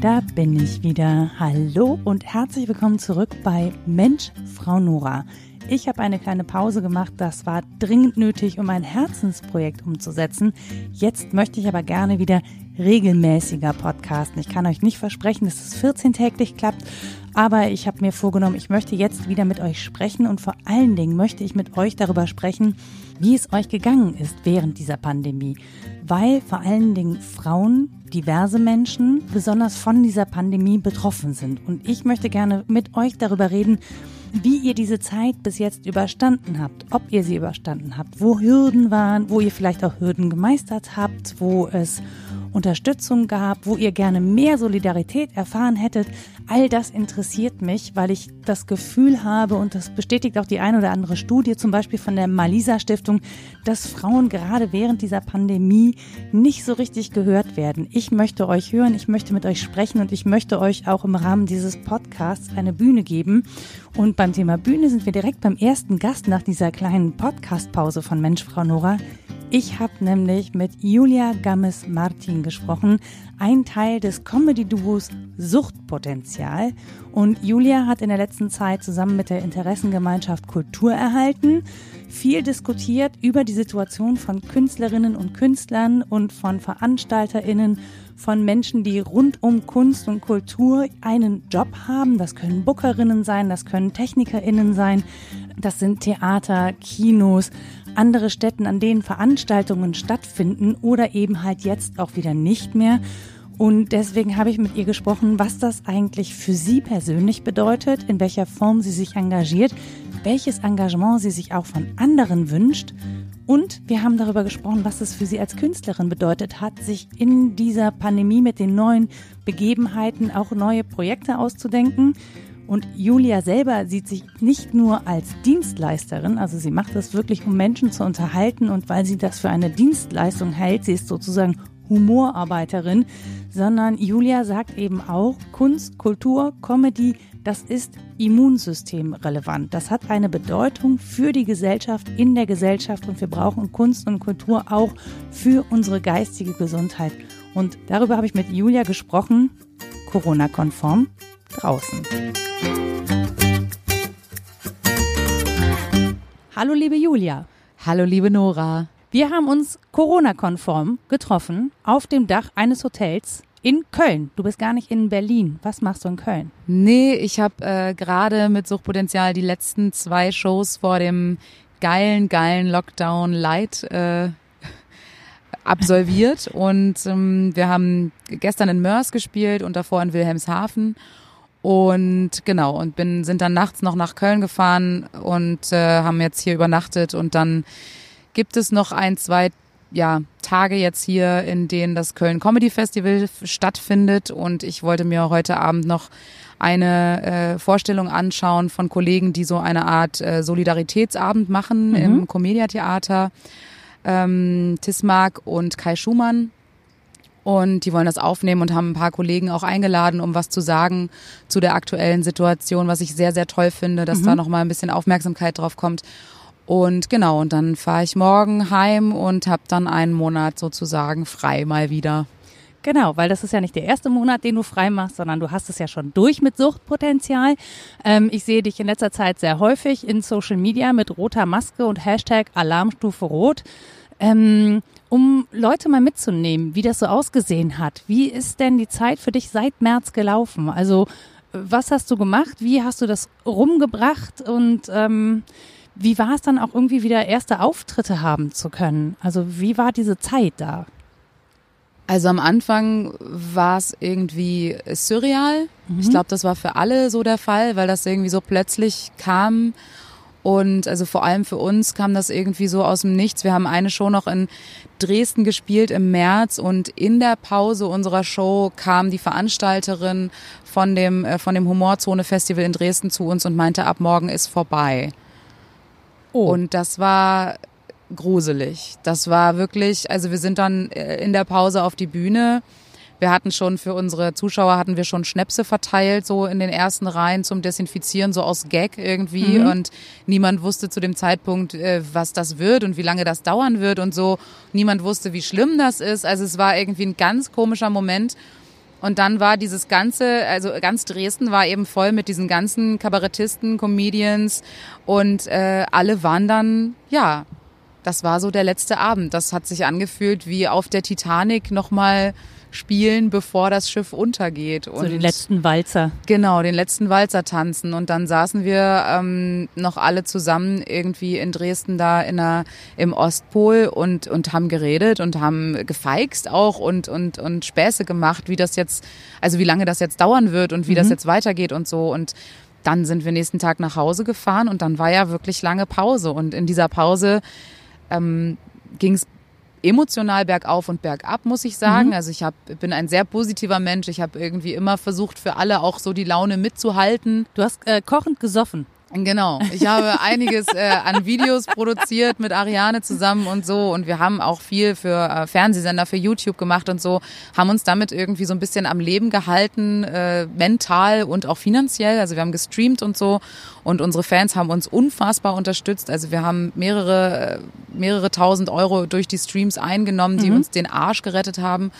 da bin ich wieder. Hallo und herzlich willkommen zurück bei Mensch, Frau Nora. Ich habe eine kleine Pause gemacht, das war dringend nötig, um ein Herzensprojekt umzusetzen. Jetzt möchte ich aber gerne wieder regelmäßiger podcasten. Ich kann euch nicht versprechen, dass es 14-täglich klappt, aber ich habe mir vorgenommen, ich möchte jetzt wieder mit euch sprechen und vor allen Dingen möchte ich mit euch darüber sprechen, wie es euch gegangen ist während dieser Pandemie. Weil vor allen Dingen Frauen, diverse Menschen besonders von dieser Pandemie betroffen sind. Und ich möchte gerne mit euch darüber reden, wie ihr diese Zeit bis jetzt überstanden habt, ob ihr sie überstanden habt, wo Hürden waren, wo ihr vielleicht auch Hürden gemeistert habt, wo es Unterstützung gab, wo ihr gerne mehr Solidarität erfahren hättet. All das interessiert mich, weil ich das Gefühl habe, und das bestätigt auch die eine oder andere Studie, zum Beispiel von der Malisa Stiftung, dass Frauen gerade während dieser Pandemie nicht so richtig gehört werden. Ich möchte euch hören, ich möchte mit euch sprechen und ich möchte euch auch im Rahmen dieses Podcasts eine Bühne geben. Und beim Thema Bühne sind wir direkt beim ersten Gast nach dieser kleinen Podcastpause von Mensch, Frau Nora. Ich habe nämlich mit Julia Gammes-Martin gesprochen, ein Teil des Comedy-Duos Suchtpotenzial. Und Julia hat in der letzten Zeit zusammen mit der Interessengemeinschaft Kultur erhalten viel diskutiert über die Situation von Künstlerinnen und Künstlern und von Veranstalterinnen, von Menschen, die rund um Kunst und Kultur einen Job haben. Das können Bookerinnen sein, das können Technikerinnen sein, das sind Theater, Kinos, andere Städten, an denen Veranstaltungen stattfinden oder eben halt jetzt auch wieder nicht mehr. Und deswegen habe ich mit ihr gesprochen, was das eigentlich für sie persönlich bedeutet, in welcher Form sie sich engagiert, welches Engagement sie sich auch von anderen wünscht. Und wir haben darüber gesprochen, was es für sie als Künstlerin bedeutet hat, sich in dieser Pandemie mit den neuen Begebenheiten auch neue Projekte auszudenken. Und Julia selber sieht sich nicht nur als Dienstleisterin, also sie macht das wirklich, um Menschen zu unterhalten und weil sie das für eine Dienstleistung hält, sie ist sozusagen Humorarbeiterin, sondern Julia sagt eben auch, Kunst, Kultur, Comedy, das ist immunsystemrelevant. Das hat eine Bedeutung für die Gesellschaft, in der Gesellschaft und wir brauchen Kunst und Kultur auch für unsere geistige Gesundheit. Und darüber habe ich mit Julia gesprochen, Corona-konform, draußen. Hallo liebe Julia. Hallo liebe Nora. Wir haben uns Corona-konform getroffen auf dem Dach eines Hotels in Köln. Du bist gar nicht in Berlin. Was machst du in Köln? Nee, ich habe äh, gerade mit Suchtpotenzial die letzten zwei Shows vor dem geilen, geilen Lockdown Light äh, absolviert. und ähm, wir haben gestern in Mörs gespielt und davor in Wilhelmshaven. Und genau, und bin, sind dann nachts noch nach Köln gefahren und äh, haben jetzt hier übernachtet und dann gibt es noch ein, zwei ja, Tage jetzt hier, in denen das Köln Comedy Festival stattfindet. Und ich wollte mir heute Abend noch eine äh, Vorstellung anschauen von Kollegen, die so eine Art äh, Solidaritätsabend machen mhm. im Comedia Theater. Ähm, Tismark und Kai Schumann. Und die wollen das aufnehmen und haben ein paar Kollegen auch eingeladen, um was zu sagen zu der aktuellen Situation, was ich sehr, sehr toll finde, dass mhm. da nochmal ein bisschen Aufmerksamkeit drauf kommt. Und genau, und dann fahre ich morgen heim und habe dann einen Monat sozusagen frei mal wieder. Genau, weil das ist ja nicht der erste Monat, den du frei machst, sondern du hast es ja schon durch mit Suchtpotenzial. Ähm, ich sehe dich in letzter Zeit sehr häufig in Social Media mit roter Maske und Hashtag Alarmstufe Rot. Ähm, um Leute mal mitzunehmen, wie das so ausgesehen hat. Wie ist denn die Zeit für dich seit März gelaufen? Also was hast du gemacht? Wie hast du das rumgebracht? Und ähm, wie war es dann auch irgendwie wieder erste Auftritte haben zu können? Also wie war diese Zeit da? Also am Anfang war es irgendwie surreal. Mhm. Ich glaube, das war für alle so der Fall, weil das irgendwie so plötzlich kam. Und also vor allem für uns kam das irgendwie so aus dem Nichts. Wir haben eine Show noch in Dresden gespielt im März und in der Pause unserer Show kam die Veranstalterin von dem, äh, von dem Humorzone Festival in Dresden zu uns und meinte, ab morgen ist vorbei. Oh. Und das war gruselig. Das war wirklich, also wir sind dann äh, in der Pause auf die Bühne. Wir hatten schon für unsere Zuschauer hatten wir schon Schnäpse verteilt, so in den ersten Reihen zum Desinfizieren, so aus Gag irgendwie. Mhm. Und niemand wusste zu dem Zeitpunkt, äh, was das wird und wie lange das dauern wird und so. Niemand wusste, wie schlimm das ist. Also es war irgendwie ein ganz komischer Moment. Und dann war dieses ganze, also ganz Dresden war eben voll mit diesen ganzen Kabarettisten, Comedians und äh, alle waren dann, ja, das war so der letzte Abend. Das hat sich angefühlt wie auf der Titanic nochmal spielen, bevor das Schiff untergeht. Und so den letzten Walzer. Genau, den letzten Walzer tanzen. Und dann saßen wir ähm, noch alle zusammen irgendwie in Dresden da in der, im Ostpol und, und haben geredet und haben gefeixt auch und, und, und Späße gemacht, wie das jetzt, also wie lange das jetzt dauern wird und wie mhm. das jetzt weitergeht und so. Und dann sind wir nächsten Tag nach Hause gefahren und dann war ja wirklich lange Pause. Und in dieser Pause ähm, ging es emotional bergauf und bergab, muss ich sagen. Mhm. Also ich hab, bin ein sehr positiver Mensch. Ich habe irgendwie immer versucht, für alle auch so die Laune mitzuhalten. Du hast äh, kochend gesoffen. Genau. Ich habe einiges äh, an Videos produziert mit Ariane zusammen und so. Und wir haben auch viel für äh, Fernsehsender, für YouTube gemacht und so. Haben uns damit irgendwie so ein bisschen am Leben gehalten, äh, mental und auch finanziell. Also wir haben gestreamt und so. Und unsere Fans haben uns unfassbar unterstützt. Also wir haben mehrere, äh, mehrere tausend Euro durch die Streams eingenommen, die mhm. uns den Arsch gerettet haben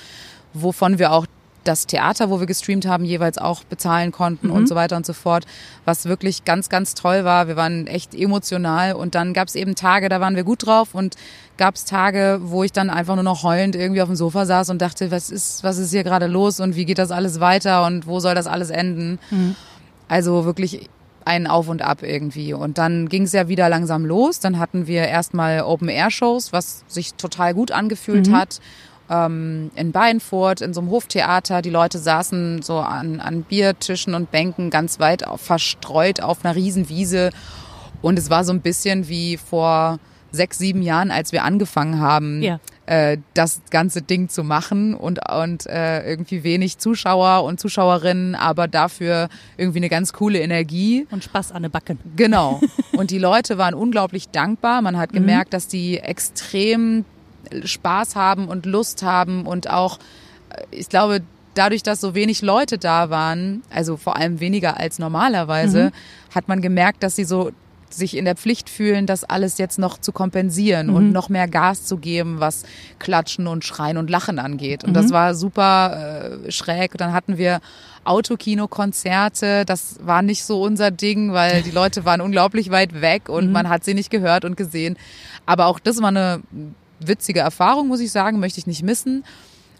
wovon wir auch das Theater, wo wir gestreamt haben, jeweils auch bezahlen konnten mhm. und so weiter und so fort, was wirklich ganz, ganz toll war. Wir waren echt emotional und dann gab es eben Tage, da waren wir gut drauf und gab es Tage, wo ich dann einfach nur noch heulend irgendwie auf dem Sofa saß und dachte, was ist, was ist hier gerade los und wie geht das alles weiter und wo soll das alles enden? Mhm. Also wirklich ein Auf und Ab irgendwie. Und dann ging es ja wieder langsam los. Dann hatten wir erstmal Open-Air-Shows, was sich total gut angefühlt mhm. hat ähm, in Beinfurt in so einem Hoftheater. Die Leute saßen so an, an Biertischen und Bänken ganz weit auf, verstreut auf einer Riesenwiese. Und es war so ein bisschen wie vor sechs, sieben Jahren, als wir angefangen haben, ja. äh, das ganze Ding zu machen und, und äh, irgendwie wenig Zuschauer und Zuschauerinnen, aber dafür irgendwie eine ganz coole Energie. Und Spaß an den Backen. Genau. Und die Leute waren unglaublich dankbar. Man hat mhm. gemerkt, mhm. dass die extrem Spaß haben und Lust haben und auch, äh, ich glaube, dadurch, dass so wenig Leute da waren, also vor allem weniger als normalerweise, mhm. hat man gemerkt, dass sie so sich in der Pflicht fühlen, das alles jetzt noch zu kompensieren mhm. und noch mehr Gas zu geben, was Klatschen und Schreien und Lachen angeht. Und mhm. das war super äh, schräg. Dann hatten wir Autokino-Konzerte. Das war nicht so unser Ding, weil die Leute waren unglaublich weit weg und mhm. man hat sie nicht gehört und gesehen. Aber auch das war eine witzige Erfahrung, muss ich sagen, möchte ich nicht missen.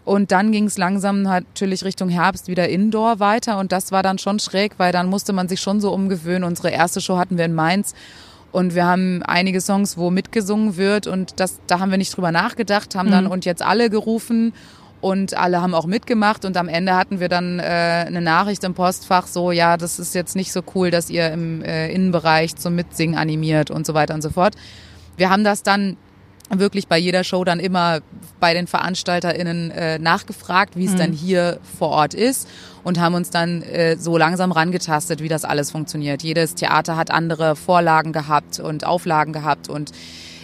Und dann ging es langsam natürlich Richtung Herbst wieder Indoor weiter und das war dann schon schräg, weil dann musste man sich schon so umgewöhnen. Unsere erste Show hatten wir in Mainz und wir haben einige Songs, wo mitgesungen wird und das, da haben wir nicht drüber nachgedacht, haben dann mhm. und jetzt alle gerufen und alle haben auch mitgemacht und am Ende hatten wir dann äh, eine Nachricht im Postfach so, ja, das ist jetzt nicht so cool, dass ihr im äh, Innenbereich zum Mitsingen animiert und so weiter und so fort. Wir haben das dann wirklich bei jeder Show dann immer bei den VeranstalterInnen äh, nachgefragt, wie es mhm. dann hier vor Ort ist und haben uns dann äh, so langsam rangetastet, wie das alles funktioniert. Jedes Theater hat andere Vorlagen gehabt und Auflagen gehabt und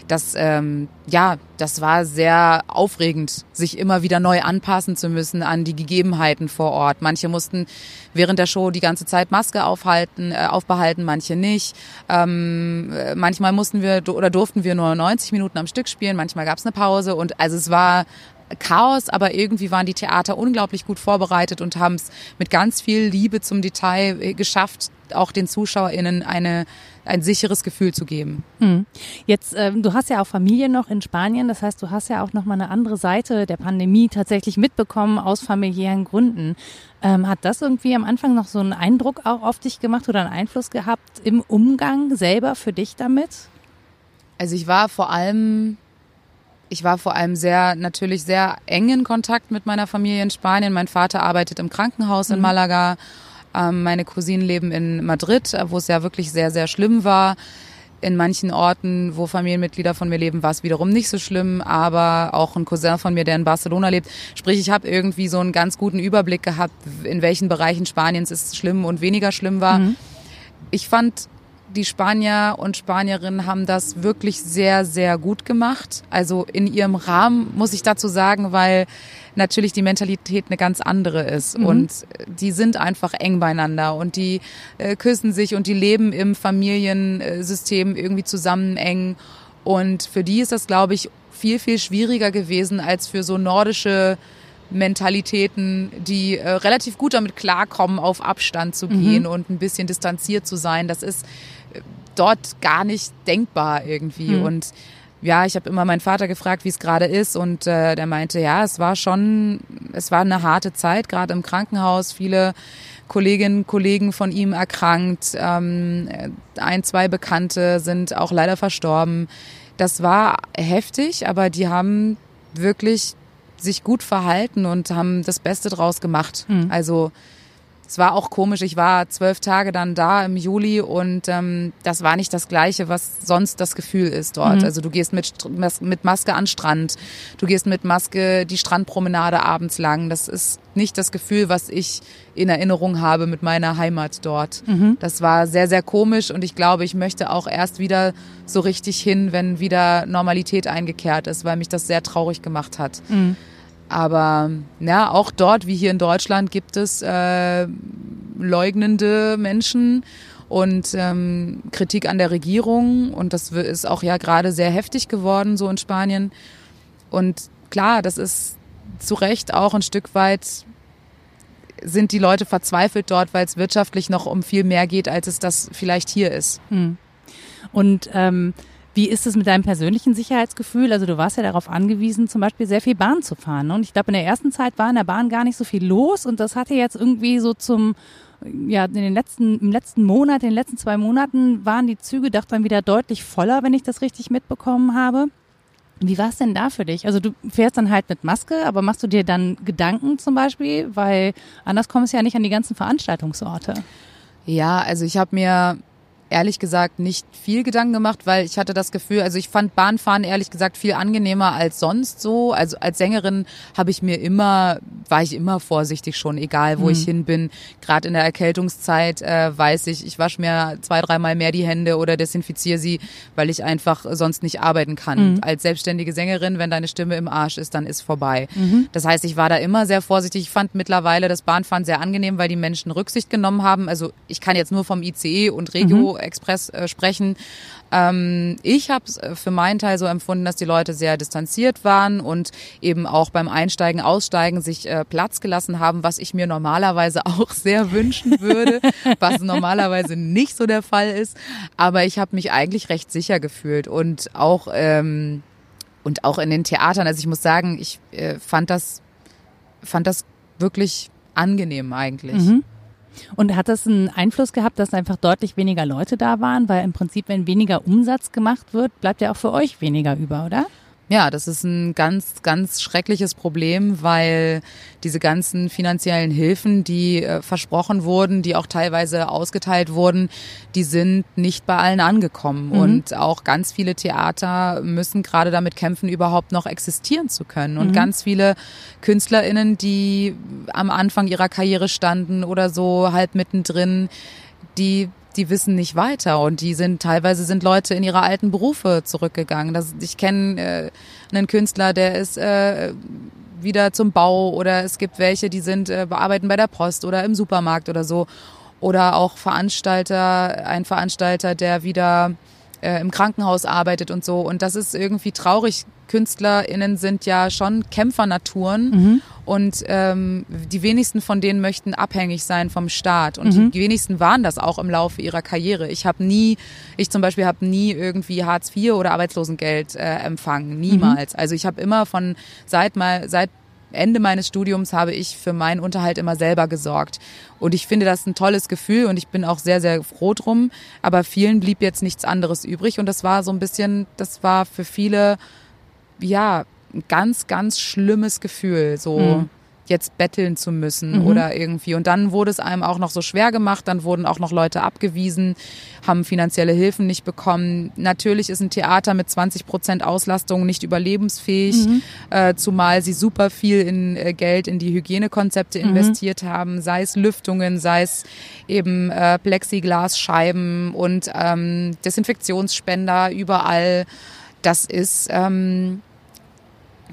das, ähm, ja, das war sehr aufregend, sich immer wieder neu anpassen zu müssen an die Gegebenheiten vor Ort. Manche mussten während der Show die ganze Zeit Maske aufhalten, äh, aufbehalten, manche nicht. Ähm, äh, manchmal mussten wir oder durften wir nur 90 Minuten am Stück spielen, manchmal gab es eine Pause und also es war Chaos, aber irgendwie waren die Theater unglaublich gut vorbereitet und haben es mit ganz viel Liebe zum Detail äh, geschafft, auch den ZuschauerInnen eine ein sicheres Gefühl zu geben. Hm. Jetzt, ähm, du hast ja auch Familie noch in Spanien, das heißt, du hast ja auch noch mal eine andere Seite der Pandemie tatsächlich mitbekommen aus familiären Gründen. Ähm, hat das irgendwie am Anfang noch so einen Eindruck auch auf dich gemacht oder einen Einfluss gehabt im Umgang selber für dich damit? Also ich war vor allem ich war vor allem sehr, natürlich sehr eng in Kontakt mit meiner Familie in Spanien. Mein Vater arbeitet im Krankenhaus mhm. in Malaga. Ähm, meine Cousinen leben in Madrid, wo es ja wirklich sehr, sehr schlimm war. In manchen Orten, wo Familienmitglieder von mir leben, war es wiederum nicht so schlimm, aber auch ein Cousin von mir, der in Barcelona lebt. Sprich, ich habe irgendwie so einen ganz guten Überblick gehabt, in welchen Bereichen Spaniens es schlimm und weniger schlimm war. Mhm. Ich fand die Spanier und Spanierinnen haben das wirklich sehr, sehr gut gemacht. Also in ihrem Rahmen muss ich dazu sagen, weil natürlich die Mentalität eine ganz andere ist. Mhm. Und die sind einfach eng beieinander und die äh, küssen sich und die leben im Familiensystem irgendwie zusammen eng. Und für die ist das, glaube ich, viel, viel schwieriger gewesen als für so nordische Mentalitäten, die äh, relativ gut damit klarkommen, auf Abstand zu gehen mhm. und ein bisschen distanziert zu sein. Das ist dort gar nicht denkbar irgendwie. Mhm. Und ja, ich habe immer meinen Vater gefragt, wie es gerade ist und äh, der meinte, ja, es war schon, es war eine harte Zeit, gerade im Krankenhaus, viele Kolleginnen, Kollegen von ihm erkrankt, ähm, ein, zwei Bekannte sind auch leider verstorben. Das war heftig, aber die haben wirklich sich gut verhalten und haben das Beste draus gemacht. Mhm. Also es war auch komisch. Ich war zwölf Tage dann da im Juli und ähm, das war nicht das Gleiche, was sonst das Gefühl ist dort. Mhm. Also du gehst mit, mit Maske an Strand, du gehst mit Maske die Strandpromenade abends lang. Das ist nicht das Gefühl, was ich in Erinnerung habe mit meiner Heimat dort. Mhm. Das war sehr, sehr komisch und ich glaube, ich möchte auch erst wieder so richtig hin, wenn wieder Normalität eingekehrt ist, weil mich das sehr traurig gemacht hat. Mhm. Aber ja, auch dort, wie hier in Deutschland, gibt es äh, leugnende Menschen und ähm, Kritik an der Regierung. Und das ist auch ja gerade sehr heftig geworden, so in Spanien. Und klar, das ist zu Recht auch ein Stück weit sind die Leute verzweifelt dort, weil es wirtschaftlich noch um viel mehr geht, als es das vielleicht hier ist. Hm. Und ähm, wie ist es mit deinem persönlichen Sicherheitsgefühl? Also du warst ja darauf angewiesen, zum Beispiel sehr viel Bahn zu fahren. Ne? Und ich glaube, in der ersten Zeit war in der Bahn gar nicht so viel los und das hatte jetzt irgendwie so zum ja, in den letzten, im letzten Monat, in den letzten zwei Monaten waren die Züge doch dann wieder deutlich voller, wenn ich das richtig mitbekommen habe. Wie war es denn da für dich? Also du fährst dann halt mit Maske, aber machst du dir dann Gedanken zum Beispiel? Weil anders kommst du ja nicht an die ganzen Veranstaltungsorte. Ja, also ich habe mir ehrlich gesagt nicht viel Gedanken gemacht, weil ich hatte das Gefühl, also ich fand Bahnfahren ehrlich gesagt viel angenehmer als sonst so. Also als Sängerin habe ich mir immer, war ich immer vorsichtig schon, egal wo mhm. ich hin bin. Gerade in der Erkältungszeit äh, weiß ich, ich wasche mir zwei, dreimal mehr die Hände oder desinfiziere sie, weil ich einfach sonst nicht arbeiten kann. Mhm. Als selbstständige Sängerin, wenn deine Stimme im Arsch ist, dann ist vorbei. Mhm. Das heißt, ich war da immer sehr vorsichtig. Ich fand mittlerweile das Bahnfahren sehr angenehm, weil die Menschen Rücksicht genommen haben. Also ich kann jetzt nur vom ICE und Regio mhm. Express äh, sprechen. Ähm, ich habe es äh, für meinen Teil so empfunden, dass die Leute sehr distanziert waren und eben auch beim Einsteigen, Aussteigen sich äh, Platz gelassen haben, was ich mir normalerweise auch sehr wünschen würde, was normalerweise nicht so der Fall ist. Aber ich habe mich eigentlich recht sicher gefühlt und auch ähm, und auch in den Theatern. Also ich muss sagen, ich äh, fand das fand das wirklich angenehm eigentlich. Mhm. Und hat das einen Einfluss gehabt, dass einfach deutlich weniger Leute da waren? Weil im Prinzip, wenn weniger Umsatz gemacht wird, bleibt ja auch für euch weniger über, oder? Ja, das ist ein ganz, ganz schreckliches Problem, weil diese ganzen finanziellen Hilfen, die äh, versprochen wurden, die auch teilweise ausgeteilt wurden, die sind nicht bei allen angekommen. Mhm. Und auch ganz viele Theater müssen gerade damit kämpfen, überhaupt noch existieren zu können. Und mhm. ganz viele KünstlerInnen, die am Anfang ihrer Karriere standen oder so halb mittendrin, die die wissen nicht weiter und die sind teilweise sind Leute in ihre alten Berufe zurückgegangen. Das, ich kenne äh, einen Künstler, der ist äh, wieder zum Bau oder es gibt welche, die sind äh, bearbeiten bei der Post oder im Supermarkt oder so oder auch Veranstalter, ein Veranstalter, der wieder äh, im Krankenhaus arbeitet und so. Und das ist irgendwie traurig. KünstlerInnen sind ja schon Kämpfernaturen mhm. und ähm, die wenigsten von denen möchten abhängig sein vom Staat. Und mhm. die wenigsten waren das auch im Laufe ihrer Karriere. Ich habe nie, ich zum Beispiel habe nie irgendwie Hartz IV oder Arbeitslosengeld äh, empfangen. Niemals. Mhm. Also ich habe immer von seit mal seit Ende meines Studiums habe ich für meinen Unterhalt immer selber gesorgt. Und ich finde das ein tolles Gefühl und ich bin auch sehr, sehr froh drum. Aber vielen blieb jetzt nichts anderes übrig. Und das war so ein bisschen, das war für viele, ja, ein ganz, ganz schlimmes Gefühl. So, mhm jetzt betteln zu müssen mhm. oder irgendwie. Und dann wurde es einem auch noch so schwer gemacht, dann wurden auch noch Leute abgewiesen, haben finanzielle Hilfen nicht bekommen. Natürlich ist ein Theater mit 20 Prozent Auslastung nicht überlebensfähig, mhm. äh, zumal sie super viel in äh, Geld in die Hygienekonzepte mhm. investiert haben, sei es Lüftungen, sei es eben äh, Plexiglasscheiben und ähm, Desinfektionsspender überall. Das ist ähm,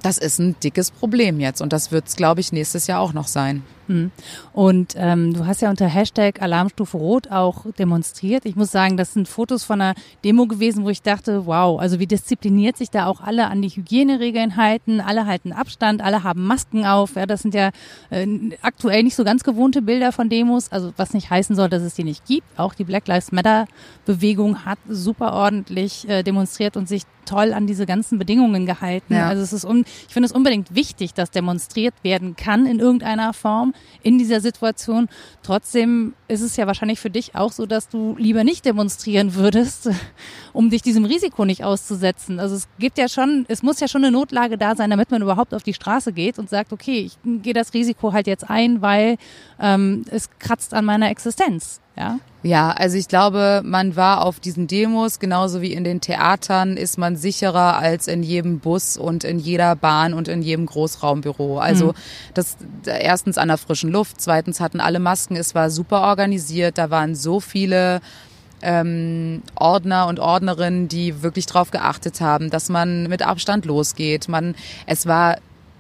das ist ein dickes Problem jetzt und das wird es, glaube ich, nächstes Jahr auch noch sein. Mhm. Und ähm, du hast ja unter Hashtag Alarmstufe Rot auch demonstriert. Ich muss sagen, das sind Fotos von einer Demo gewesen, wo ich dachte, wow, also wie diszipliniert sich da auch alle an die Hygieneregeln halten, alle halten Abstand, alle haben Masken auf. Ja, das sind ja äh, aktuell nicht so ganz gewohnte Bilder von Demos, also was nicht heißen soll, dass es die nicht gibt. Auch die Black Lives Matter Bewegung hat super ordentlich äh, demonstriert und sich toll an diese ganzen Bedingungen gehalten. Ja. Also es ist un ich finde es unbedingt wichtig, dass demonstriert werden kann in irgendeiner Form in dieser Situation. Trotzdem ist es ja wahrscheinlich für dich auch so, dass du lieber nicht demonstrieren würdest, um dich diesem Risiko nicht auszusetzen. Also es gibt ja schon, es muss ja schon eine Notlage da sein, damit man überhaupt auf die Straße geht und sagt, okay, ich gehe das Risiko halt jetzt ein, weil ähm, es kratzt an meiner Existenz. Ja? Ja, also ich glaube, man war auf diesen Demos, genauso wie in den Theatern, ist man sicherer als in jedem Bus und in jeder Bahn und in jedem Großraumbüro. Also mhm. das erstens an der frischen Luft, zweitens hatten alle Masken, es war super organisiert, da waren so viele ähm, Ordner und Ordnerinnen, die wirklich darauf geachtet haben, dass man mit Abstand losgeht. Man, es war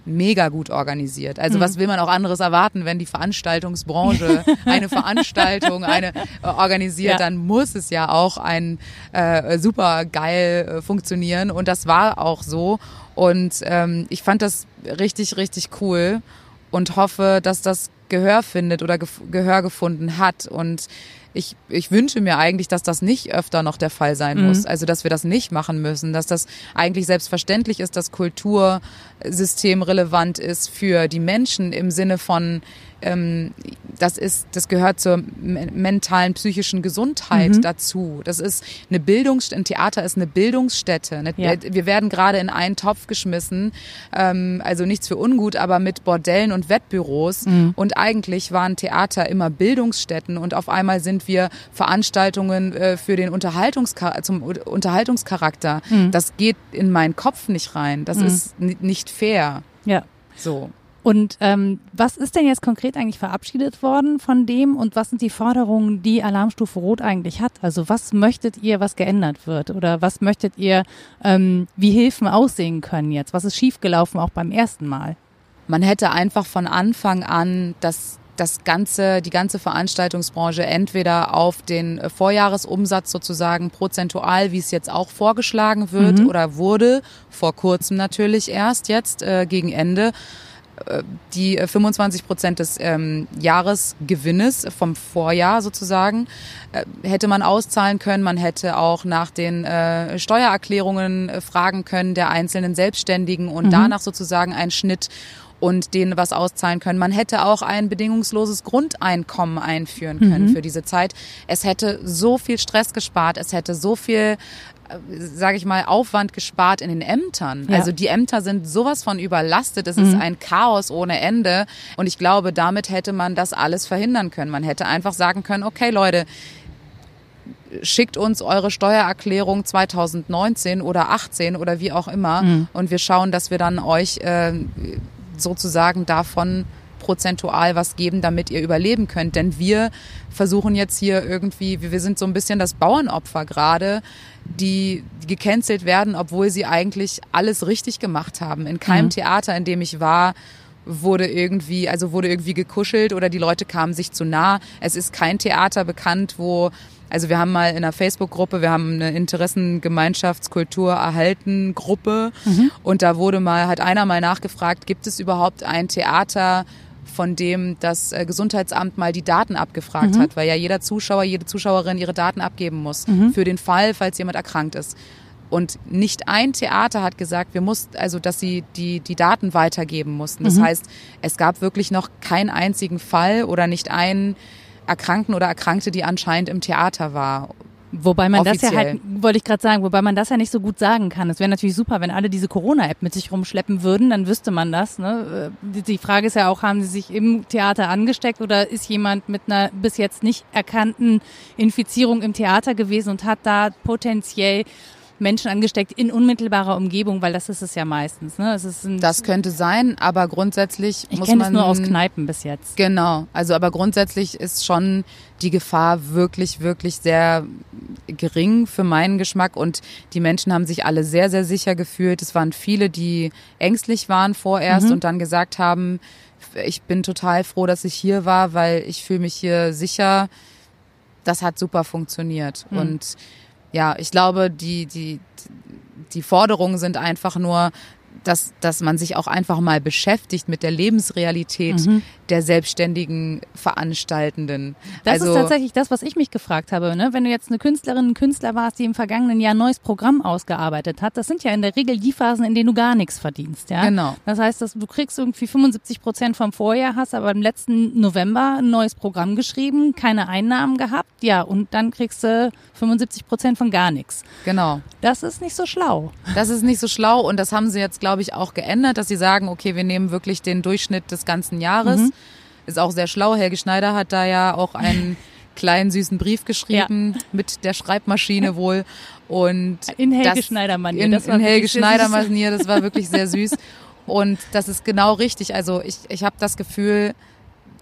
mega gut organisiert. Also mhm. was will man auch anderes erwarten, wenn die Veranstaltungsbranche eine Veranstaltung eine äh, organisiert, ja. dann muss es ja auch ein äh, super geil äh, funktionieren und das war auch so und ähm, ich fand das richtig richtig cool und hoffe, dass das Gehör findet oder Gehör gefunden hat und ich, ich wünsche mir eigentlich, dass das nicht öfter noch der Fall sein mhm. muss. Also, dass wir das nicht machen müssen, dass das eigentlich selbstverständlich ist, dass Kultursystem relevant ist für die Menschen im Sinne von das ist, das gehört zur mentalen, psychischen Gesundheit mhm. dazu. Das ist eine Bildungsstätte, ein Theater ist eine Bildungsstätte. Eine, ja. Wir werden gerade in einen Topf geschmissen, ähm, also nichts für ungut, aber mit Bordellen und Wettbüros. Mhm. Und eigentlich waren Theater immer Bildungsstätten und auf einmal sind wir Veranstaltungen äh, für den Unterhaltungschar zum Unterhaltungscharakter. Mhm. Das geht in meinen Kopf nicht rein. Das mhm. ist nicht fair. Ja. So. Und ähm, was ist denn jetzt konkret eigentlich verabschiedet worden von dem und was sind die Forderungen, die Alarmstufe Rot eigentlich hat? Also was möchtet ihr, was geändert wird? Oder was möchtet ihr, ähm, wie Hilfen aussehen können jetzt? Was ist schiefgelaufen auch beim ersten Mal? Man hätte einfach von Anfang an das das ganze, die ganze Veranstaltungsbranche entweder auf den Vorjahresumsatz sozusagen prozentual, wie es jetzt auch vorgeschlagen wird mhm. oder wurde, vor kurzem natürlich erst jetzt äh, gegen Ende, die 25 äh, Prozent des ähm, Jahresgewinnes vom Vorjahr sozusagen äh, hätte man auszahlen können. Man hätte auch nach den äh, Steuererklärungen äh, fragen können der einzelnen Selbstständigen und mhm. danach sozusagen einen Schnitt und denen was auszahlen können. Man hätte auch ein bedingungsloses Grundeinkommen einführen können mhm. für diese Zeit. Es hätte so viel Stress gespart, es hätte so viel sage ich mal, Aufwand gespart in den Ämtern. Ja. Also die Ämter sind sowas von überlastet. Es mhm. ist ein Chaos ohne Ende. Und ich glaube, damit hätte man das alles verhindern können. Man hätte einfach sagen können, okay Leute, schickt uns eure Steuererklärung 2019 oder 18 oder wie auch immer mhm. und wir schauen, dass wir dann euch äh, sozusagen davon prozentual was geben, damit ihr überleben könnt. Denn wir versuchen jetzt hier irgendwie, wir sind so ein bisschen das Bauernopfer gerade, die, die gecancelt werden, obwohl sie eigentlich alles richtig gemacht haben. In keinem mhm. Theater, in dem ich war, wurde irgendwie, also wurde irgendwie gekuschelt oder die Leute kamen sich zu nah. Es ist kein Theater bekannt, wo also wir haben mal in einer Facebook-Gruppe, wir haben eine Interessengemeinschaftskultur erhalten Gruppe mhm. und da wurde mal, hat einer mal nachgefragt, gibt es überhaupt ein Theater, von dem das äh, Gesundheitsamt mal die Daten abgefragt mhm. hat, weil ja jeder Zuschauer, jede Zuschauerin ihre Daten abgeben muss mhm. für den Fall, falls jemand erkrankt ist. Und nicht ein Theater hat gesagt, wir mussten, also dass sie die, die Daten weitergeben mussten. Das mhm. heißt, es gab wirklich noch keinen einzigen Fall oder nicht einen Erkrankten oder Erkrankte, die anscheinend im Theater war. Wobei man Offiziell. das ja halt, wollte ich gerade sagen, wobei man das ja nicht so gut sagen kann. Es wäre natürlich super, wenn alle diese Corona-App mit sich rumschleppen würden, dann wüsste man das. Ne? Die Frage ist ja auch, haben sie sich im Theater angesteckt oder ist jemand mit einer bis jetzt nicht erkannten Infizierung im Theater gewesen und hat da potenziell Menschen angesteckt in unmittelbarer Umgebung, weil das ist es ja meistens. Ne? Es ist das könnte sein, aber grundsätzlich ich muss man. es nur aus Kneipen bis jetzt. Genau, also aber grundsätzlich ist schon die Gefahr wirklich, wirklich sehr gering für meinen Geschmack und die Menschen haben sich alle sehr, sehr sicher gefühlt. Es waren viele, die ängstlich waren vorerst mhm. und dann gesagt haben, ich bin total froh, dass ich hier war, weil ich fühle mich hier sicher. Das hat super funktioniert. Mhm. Und ja, ich glaube, die, die, die Forderungen sind einfach nur, dass, dass man sich auch einfach mal beschäftigt mit der Lebensrealität mhm. der selbstständigen Veranstaltenden. Das also, ist tatsächlich das, was ich mich gefragt habe. Ne? Wenn du jetzt eine Künstlerin, ein Künstler warst, die im vergangenen Jahr ein neues Programm ausgearbeitet hat, das sind ja in der Regel die Phasen, in denen du gar nichts verdienst. Ja? Genau. Das heißt, dass du kriegst irgendwie 75 Prozent vom Vorjahr, hast aber im letzten November ein neues Programm geschrieben, keine Einnahmen gehabt, ja, und dann kriegst du 75 Prozent von gar nichts. Genau. Das ist nicht so schlau. Das ist nicht so schlau und das haben sie jetzt, glaube ich, auch geändert, dass sie sagen, okay, wir nehmen wirklich den Durchschnitt des ganzen Jahres. Mhm. Ist auch sehr schlau. Helge Schneider hat da ja auch einen kleinen süßen Brief geschrieben ja. mit der Schreibmaschine wohl und in Helge Schneider Manier. In, in Helge Schneider Manier, das war wirklich sehr süß und das ist genau richtig. Also ich ich habe das Gefühl,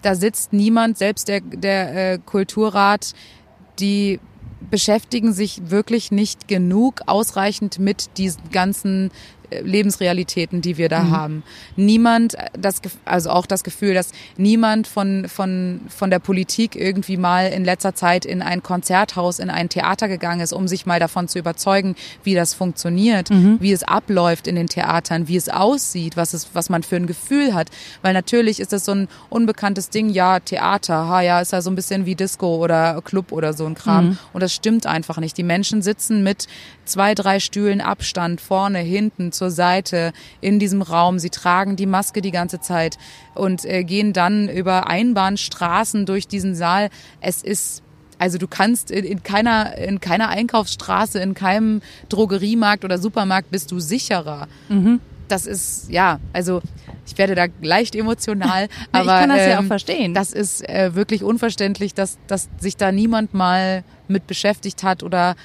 da sitzt niemand, selbst der der äh, Kulturrat, die beschäftigen sich wirklich nicht genug ausreichend mit diesen ganzen Lebensrealitäten, die wir da mhm. haben. Niemand, das, also auch das Gefühl, dass niemand von, von, von der Politik irgendwie mal in letzter Zeit in ein Konzerthaus, in ein Theater gegangen ist, um sich mal davon zu überzeugen, wie das funktioniert, mhm. wie es abläuft in den Theatern, wie es aussieht, was es, was man für ein Gefühl hat. Weil natürlich ist das so ein unbekanntes Ding, ja, Theater, ha, ja, ist ja so ein bisschen wie Disco oder Club oder so ein Kram. Mhm. Und das stimmt einfach nicht. Die Menschen sitzen mit zwei, drei Stühlen Abstand vorne, hinten, zur Seite in diesem Raum. Sie tragen die Maske die ganze Zeit und äh, gehen dann über Einbahnstraßen durch diesen Saal. Es ist also du kannst in, in, keiner in keiner Einkaufsstraße, in keinem Drogeriemarkt oder Supermarkt bist du sicherer. Mhm. Das ist ja, also ich werde da leicht emotional, aber ich kann das ähm, ja auch verstehen. Das ist äh, wirklich unverständlich, dass dass sich da niemand mal mit beschäftigt hat oder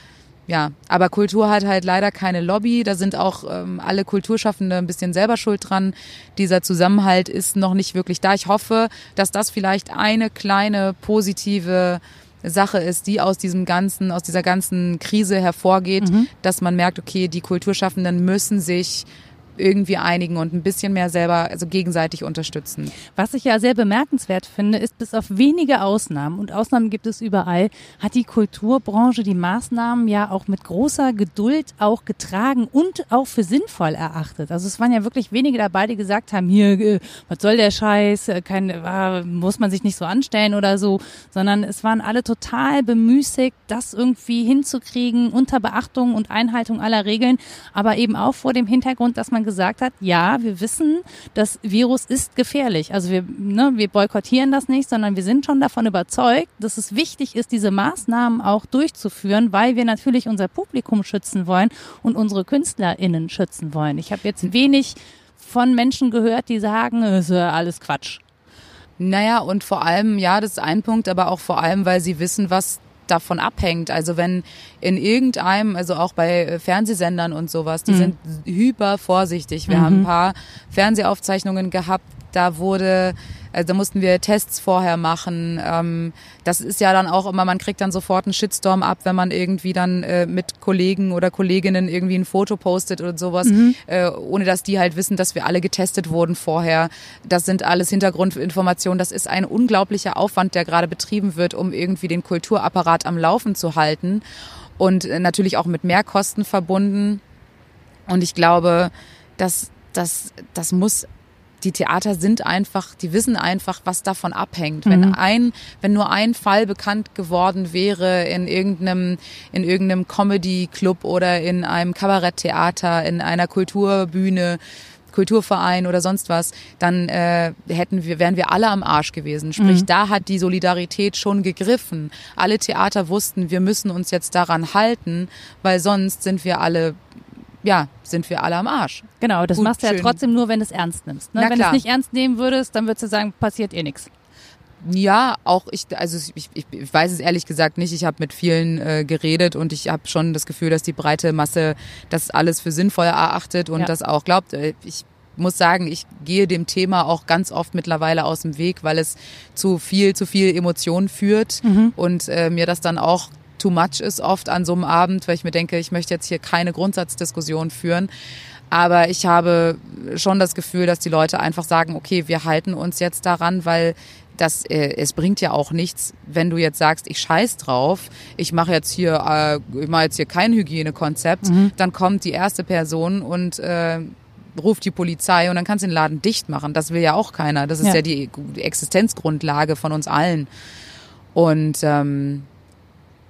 ja, aber Kultur hat halt leider keine Lobby. Da sind auch ähm, alle Kulturschaffende ein bisschen selber schuld dran. Dieser Zusammenhalt ist noch nicht wirklich da. Ich hoffe, dass das vielleicht eine kleine positive Sache ist, die aus diesem ganzen, aus dieser ganzen Krise hervorgeht, mhm. dass man merkt, okay, die Kulturschaffenden müssen sich irgendwie einigen und ein bisschen mehr selber, also gegenseitig unterstützen. Was ich ja sehr bemerkenswert finde, ist, bis auf wenige Ausnahmen, und Ausnahmen gibt es überall, hat die Kulturbranche die Maßnahmen ja auch mit großer Geduld auch getragen und auch für sinnvoll erachtet. Also es waren ja wirklich wenige dabei, die gesagt haben, hier, äh, was soll der Scheiß, äh, kein, äh, muss man sich nicht so anstellen oder so, sondern es waren alle total bemüßigt, das irgendwie hinzukriegen unter Beachtung und Einhaltung aller Regeln, aber eben auch vor dem Hintergrund, dass man gesagt hat, ja, wir wissen, das Virus ist gefährlich. Also wir, ne, wir boykottieren das nicht, sondern wir sind schon davon überzeugt, dass es wichtig ist, diese Maßnahmen auch durchzuführen, weil wir natürlich unser Publikum schützen wollen und unsere KünstlerInnen schützen wollen. Ich habe jetzt wenig von Menschen gehört, die sagen, es ist alles Quatsch. Naja, und vor allem, ja, das ist ein Punkt, aber auch vor allem, weil sie wissen, was davon abhängt. Also wenn in irgendeinem, also auch bei äh, Fernsehsendern und sowas, die mhm. sind hyper vorsichtig. Wir mhm. haben ein paar Fernsehaufzeichnungen gehabt, da wurde also da mussten wir Tests vorher machen. Ähm, das ist ja dann auch immer, man kriegt dann sofort einen Shitstorm ab, wenn man irgendwie dann äh, mit Kollegen oder Kolleginnen irgendwie ein Foto postet oder sowas, mhm. äh, ohne dass die halt wissen, dass wir alle getestet wurden vorher. Das sind alles Hintergrundinformationen. Das ist ein unglaublicher Aufwand, der gerade betrieben wird, um irgendwie den Kulturapparat am Laufen zu halten und äh, natürlich auch mit Mehrkosten verbunden. Und ich glaube, dass das, das muss die Theater sind einfach, die wissen einfach, was davon abhängt. Mhm. Wenn ein, wenn nur ein Fall bekannt geworden wäre in irgendeinem, in irgendeinem Comedy-Club oder in einem Kabaretttheater, in einer Kulturbühne, Kulturverein oder sonst was, dann äh, hätten wir, wären wir alle am Arsch gewesen. Sprich, mhm. da hat die Solidarität schon gegriffen. Alle Theater wussten, wir müssen uns jetzt daran halten, weil sonst sind wir alle ja, sind wir alle am Arsch. Genau, das Gut, machst du ja trotzdem nur, wenn du es ernst nimmst. Ne? Wenn du es nicht ernst nehmen würdest, dann würdest du sagen, passiert eh nichts. Ja, auch ich, also ich, ich, ich weiß es ehrlich gesagt nicht. Ich habe mit vielen äh, geredet und ich habe schon das Gefühl, dass die breite Masse das alles für sinnvoll erachtet und ja. das auch glaubt. Äh, ich muss sagen, ich gehe dem Thema auch ganz oft mittlerweile aus dem Weg, weil es zu viel, zu viel Emotionen führt mhm. und äh, mir das dann auch too much ist oft an so einem Abend, weil ich mir denke, ich möchte jetzt hier keine Grundsatzdiskussion führen. Aber ich habe schon das Gefühl, dass die Leute einfach sagen, okay, wir halten uns jetzt daran, weil das, äh, es bringt ja auch nichts, wenn du jetzt sagst, ich scheiß drauf, ich mache jetzt hier, äh, ich mache jetzt hier kein Hygienekonzept, mhm. dann kommt die erste Person und äh, ruft die Polizei und dann kannst du den Laden dicht machen. Das will ja auch keiner. Das ist ja, ja die, die Existenzgrundlage von uns allen. Und ähm,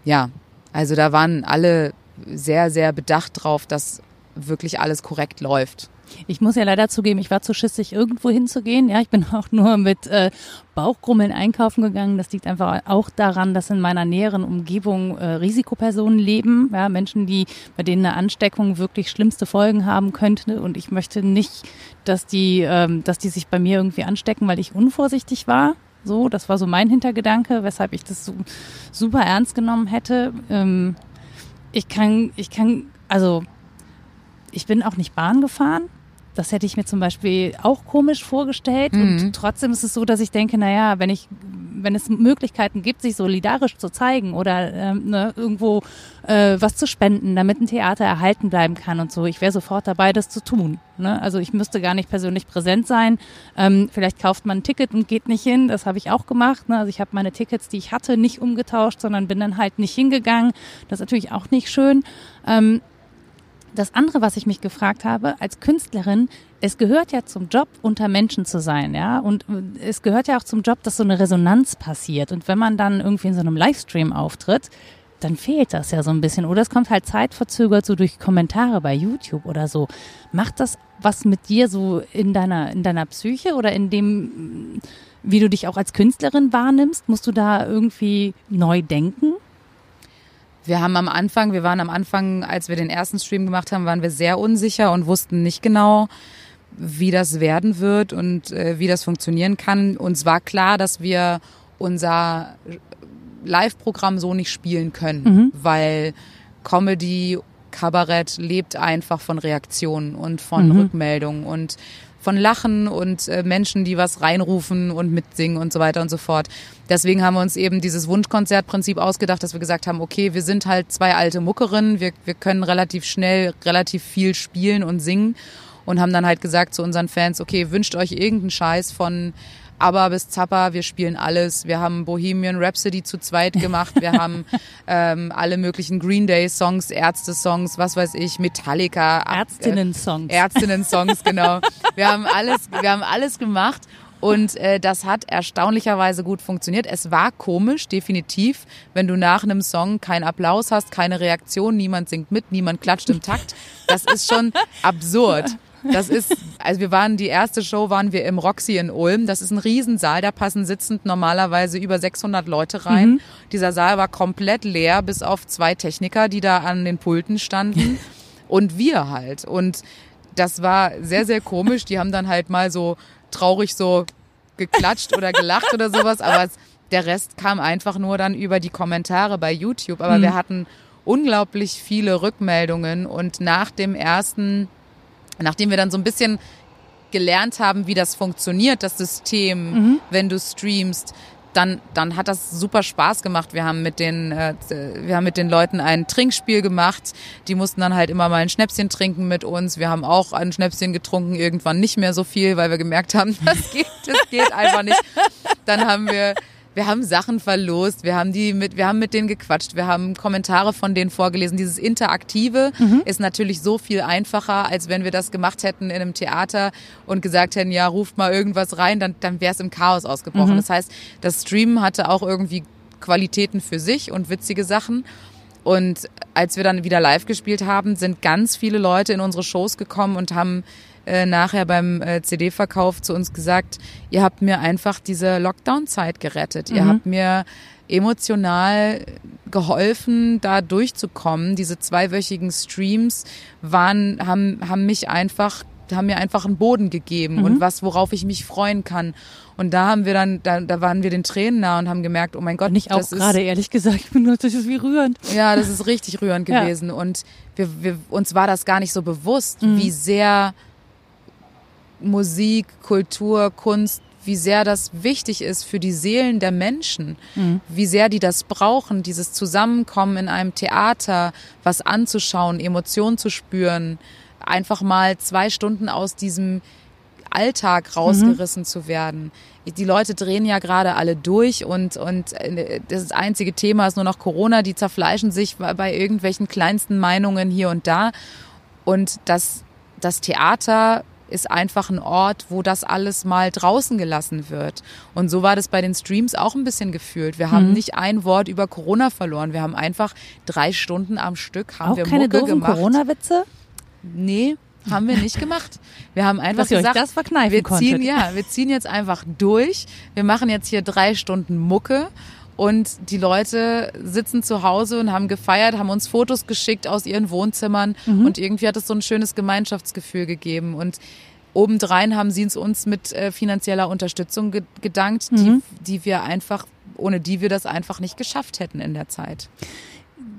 ja, also da waren alle sehr, sehr bedacht drauf, dass wirklich alles korrekt läuft. Ich muss ja leider zugeben, ich war zu schissig, irgendwo hinzugehen. Ja, ich bin auch nur mit äh, Bauchgrummeln einkaufen gegangen. Das liegt einfach auch daran, dass in meiner näheren Umgebung äh, Risikopersonen leben. Ja, Menschen, die, bei denen eine Ansteckung wirklich schlimmste Folgen haben könnte. Und ich möchte nicht, dass die, ähm, dass die sich bei mir irgendwie anstecken, weil ich unvorsichtig war. So, das war so mein Hintergedanke, weshalb ich das so super ernst genommen hätte. Ähm, ich kann, ich kann, also ich bin auch nicht Bahn gefahren. Das hätte ich mir zum Beispiel auch komisch vorgestellt. Mhm. Und trotzdem ist es so, dass ich denke, naja, wenn ich, wenn es Möglichkeiten gibt, sich solidarisch zu zeigen oder ähm, ne, irgendwo äh, was zu spenden, damit ein Theater erhalten bleiben kann und so, ich wäre sofort dabei, das zu tun. Ne? Also ich müsste gar nicht persönlich präsent sein. Ähm, vielleicht kauft man ein Ticket und geht nicht hin. Das habe ich auch gemacht. Ne? Also ich habe meine Tickets, die ich hatte, nicht umgetauscht, sondern bin dann halt nicht hingegangen. Das ist natürlich auch nicht schön. Ähm, das andere, was ich mich gefragt habe, als Künstlerin, es gehört ja zum Job, unter Menschen zu sein, ja. Und es gehört ja auch zum Job, dass so eine Resonanz passiert. Und wenn man dann irgendwie in so einem Livestream auftritt, dann fehlt das ja so ein bisschen. Oder es kommt halt zeitverzögert so durch Kommentare bei YouTube oder so. Macht das was mit dir so in deiner, in deiner Psyche oder in dem, wie du dich auch als Künstlerin wahrnimmst? Musst du da irgendwie neu denken? Wir haben am Anfang, wir waren am Anfang, als wir den ersten Stream gemacht haben, waren wir sehr unsicher und wussten nicht genau, wie das werden wird und äh, wie das funktionieren kann. Uns war klar, dass wir unser Live-Programm so nicht spielen können, mhm. weil Comedy, Kabarett lebt einfach von Reaktionen und von mhm. Rückmeldungen und von Lachen und äh, Menschen, die was reinrufen und mitsingen und so weiter und so fort. Deswegen haben wir uns eben dieses Wunschkonzertprinzip ausgedacht, dass wir gesagt haben, okay, wir sind halt zwei alte Muckerinnen, wir, wir können relativ schnell relativ viel spielen und singen und haben dann halt gesagt zu unseren Fans, okay, wünscht euch irgendeinen Scheiß von aber bis Zappa, wir spielen alles. Wir haben Bohemian Rhapsody zu zweit gemacht. Wir haben ähm, alle möglichen Green Day Songs, Ärzte-Songs, was weiß ich, Metallica. Äh, Ärztinnen-Songs, genau. Wir haben alles, wir haben alles gemacht. Und äh, das hat erstaunlicherweise gut funktioniert. Es war komisch, definitiv, wenn du nach einem Song keinen Applaus hast, keine Reaktion, niemand singt mit, niemand klatscht im Takt. Das ist schon absurd. Das ist, also wir waren, die erste Show waren wir im Roxy in Ulm. Das ist ein Riesensaal, da passen sitzend normalerweise über 600 Leute rein. Mhm. Dieser Saal war komplett leer, bis auf zwei Techniker, die da an den Pulten standen. Und wir halt. Und das war sehr, sehr komisch. Die haben dann halt mal so traurig so geklatscht oder gelacht oder sowas. Aber es, der Rest kam einfach nur dann über die Kommentare bei YouTube. Aber mhm. wir hatten unglaublich viele Rückmeldungen und nach dem ersten Nachdem wir dann so ein bisschen gelernt haben, wie das funktioniert, das System, mhm. wenn du streamst, dann, dann hat das super Spaß gemacht. Wir haben mit den, äh, wir haben mit den Leuten ein Trinkspiel gemacht. Die mussten dann halt immer mal ein Schnäpschen trinken mit uns. Wir haben auch ein Schnäpschen getrunken, irgendwann nicht mehr so viel, weil wir gemerkt haben, das geht, das geht einfach nicht. Dann haben wir wir haben Sachen verlost, wir haben die mit, wir haben mit denen gequatscht, wir haben Kommentare von denen vorgelesen. Dieses Interaktive mhm. ist natürlich so viel einfacher, als wenn wir das gemacht hätten in einem Theater und gesagt hätten, ja, ruft mal irgendwas rein, dann, dann wäre es im Chaos ausgebrochen. Mhm. Das heißt, das Streamen hatte auch irgendwie Qualitäten für sich und witzige Sachen. Und als wir dann wieder live gespielt haben, sind ganz viele Leute in unsere Shows gekommen und haben äh, nachher beim äh, CD-Verkauf zu uns gesagt, ihr habt mir einfach diese Lockdown-Zeit gerettet. Mhm. Ihr habt mir emotional geholfen, da durchzukommen. Diese zweiwöchigen Streams waren, haben, haben mich einfach haben mir einfach einen Boden gegeben mhm. und was, worauf ich mich freuen kann. Und da haben wir dann, da, da waren wir den Tränen nah und haben gemerkt, oh mein Gott, nicht auch gerade ehrlich gesagt, ich bin nur, das ist wie rührend. Ja, das ist richtig rührend gewesen. Ja. Und wir, wir, uns war das gar nicht so bewusst, mhm. wie sehr Musik, Kultur, Kunst, wie sehr das wichtig ist für die Seelen der Menschen, mhm. wie sehr die das brauchen, dieses Zusammenkommen in einem Theater, was anzuschauen, Emotionen zu spüren, einfach mal zwei Stunden aus diesem Alltag rausgerissen mhm. zu werden. Die Leute drehen ja gerade alle durch und, und äh, das einzige Thema ist nur noch Corona. Die zerfleischen sich bei irgendwelchen kleinsten Meinungen hier und da. Und das, das Theater ist einfach ein Ort, wo das alles mal draußen gelassen wird. Und so war das bei den Streams auch ein bisschen gefühlt. Wir haben mhm. nicht ein Wort über Corona verloren. Wir haben einfach drei Stunden am Stück haben auch wir keine Mucke gemacht. Corona-Witze? Nee, haben wir nicht gemacht. Wir haben einfach Dass gesagt, das verkneifen wir ziehen, konntet. ja, wir ziehen jetzt einfach durch. Wir machen jetzt hier drei Stunden Mucke und die Leute sitzen zu Hause und haben gefeiert, haben uns Fotos geschickt aus ihren Wohnzimmern Mhm. und irgendwie hat es so ein schönes Gemeinschaftsgefühl gegeben und obendrein haben sie uns mit äh, finanzieller Unterstützung ge gedankt, die, Mhm. die wir einfach, ohne die wir das einfach nicht geschafft hätten in der Zeit.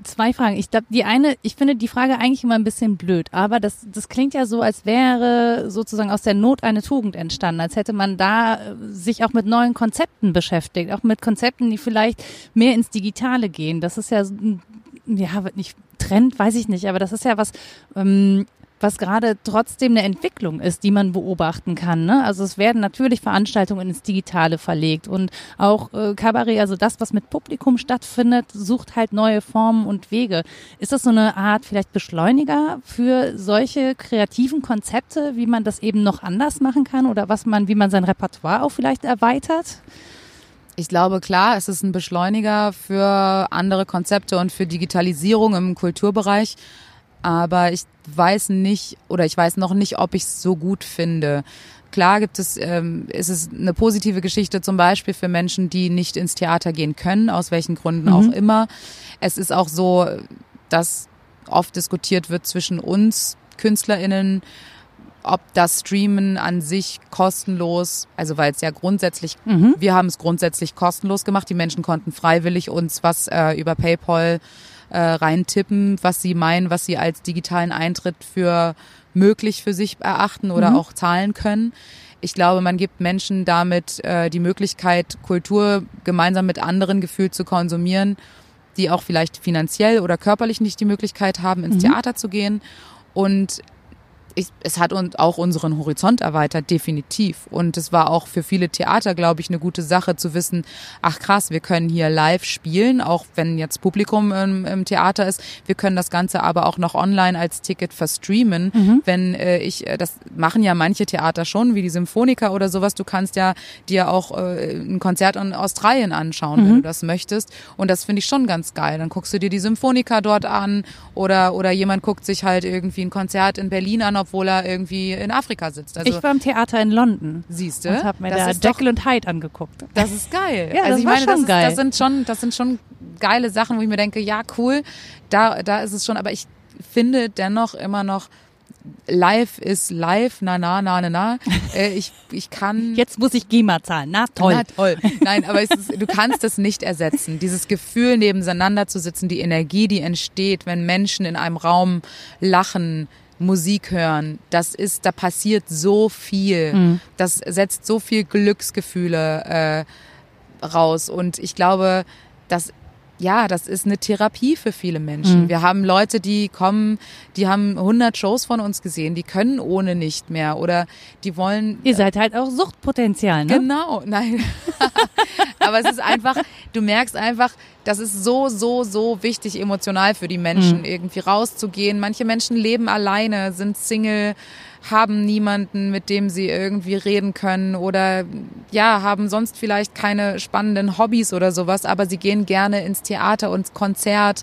Zwei Fragen. Ich glaube, die eine, ich finde die Frage eigentlich immer ein bisschen blöd, aber das, das klingt ja so, als wäre sozusagen aus der Not eine Tugend entstanden, als hätte man da äh, sich auch mit neuen Konzepten beschäftigt, auch mit Konzepten, die vielleicht mehr ins Digitale gehen. Das ist ja, ja, nicht Trend, weiß ich nicht, aber das ist ja was, ähm, was gerade trotzdem eine Entwicklung ist, die man beobachten kann. Ne? Also es werden natürlich Veranstaltungen ins Digitale verlegt und auch äh, Kabarett, also das, was mit Publikum stattfindet, sucht halt neue Formen und Wege. Ist das so eine Art vielleicht Beschleuniger für solche kreativen Konzepte, wie man das eben noch anders machen kann oder was man, wie man sein Repertoire auch vielleicht erweitert? Ich glaube, klar, es ist ein Beschleuniger für andere Konzepte und für Digitalisierung im Kulturbereich. Aber ich weiß nicht oder ich weiß noch nicht, ob ich es so gut finde. Klar gibt es, ähm, ist es eine positive Geschichte zum Beispiel für Menschen, die nicht ins Theater gehen können, aus welchen Gründen Mhm. auch immer. Es ist auch so, dass oft diskutiert wird zwischen uns KünstlerInnen, ob das Streamen an sich kostenlos, also weil es ja grundsätzlich, Mhm. wir haben es grundsätzlich kostenlos gemacht. Die Menschen konnten freiwillig uns was äh, über PayPal äh, reintippen, was sie meinen, was sie als digitalen Eintritt für möglich für sich erachten oder Mhm. auch zahlen können. Ich glaube, man gibt Menschen damit äh, die Möglichkeit, Kultur gemeinsam mit anderen gefühlt zu konsumieren, die auch vielleicht finanziell oder körperlich nicht die Möglichkeit haben, ins Mhm. Theater zu gehen. Und ich, es hat uns auch unseren Horizont erweitert, definitiv. Und es war auch für viele Theater, glaube ich, eine gute Sache zu wissen, ach krass, wir können hier live spielen, auch wenn jetzt Publikum im, im Theater ist. Wir können das Ganze aber auch noch online als Ticket verstreamen. Mhm. Wenn äh, ich, äh, das machen ja manche Theater schon, wie die Symphoniker oder sowas. Du kannst ja dir auch äh, ein Konzert in Australien anschauen, wenn Mhm. du das möchtest. Und das finde ich schon ganz geil. Dann guckst du dir die Symphoniker dort an oder, oder jemand guckt sich halt irgendwie ein Konzert in Berlin an, obwohl er irgendwie in Afrika sitzt. Also ich war im Theater in London siehst du, und habe mir das da ist doch, Jekyll und Hyde angeguckt. das ist geil. Ja, also das ich meine, schon das, ist, geil. das sind schon, das sind schon geile Sachen, wo ich mir denke, ja cool, da, da ist es schon. Aber ich finde dennoch immer noch Live ist live, na na na na na. Äh, ich ich kann Jetzt muss ich GEMA zahlen. Na toll. Na toll. Nein, aber ist, du kannst es nicht ersetzen. Dieses Gefühl, nebeneinander zu sitzen, die Energie, die entsteht, wenn Menschen in einem Raum lachen, Musik hören, das ist, da passiert so viel. Mhm. Das setzt so viel Glücksgefühle äh, raus. Und ich glaube, dass ja, das ist eine Therapie für viele Menschen. Mhm. Wir haben Leute, die kommen, die haben 100 Shows von uns gesehen, die können ohne nicht mehr oder die wollen Ihr seid halt auch Suchtpotenzial, ne? Genau, nein. Aber es ist einfach, du merkst einfach, das ist so, so, so wichtig emotional für die Menschen, Mhm. irgendwie rauszugehen. Manche Menschen leben alleine, sind Single, haben niemanden, mit dem sie irgendwie reden können oder ja, haben sonst vielleicht keine spannenden Hobbys oder sowas, aber sie gehen gerne ins Theater und ins Konzert.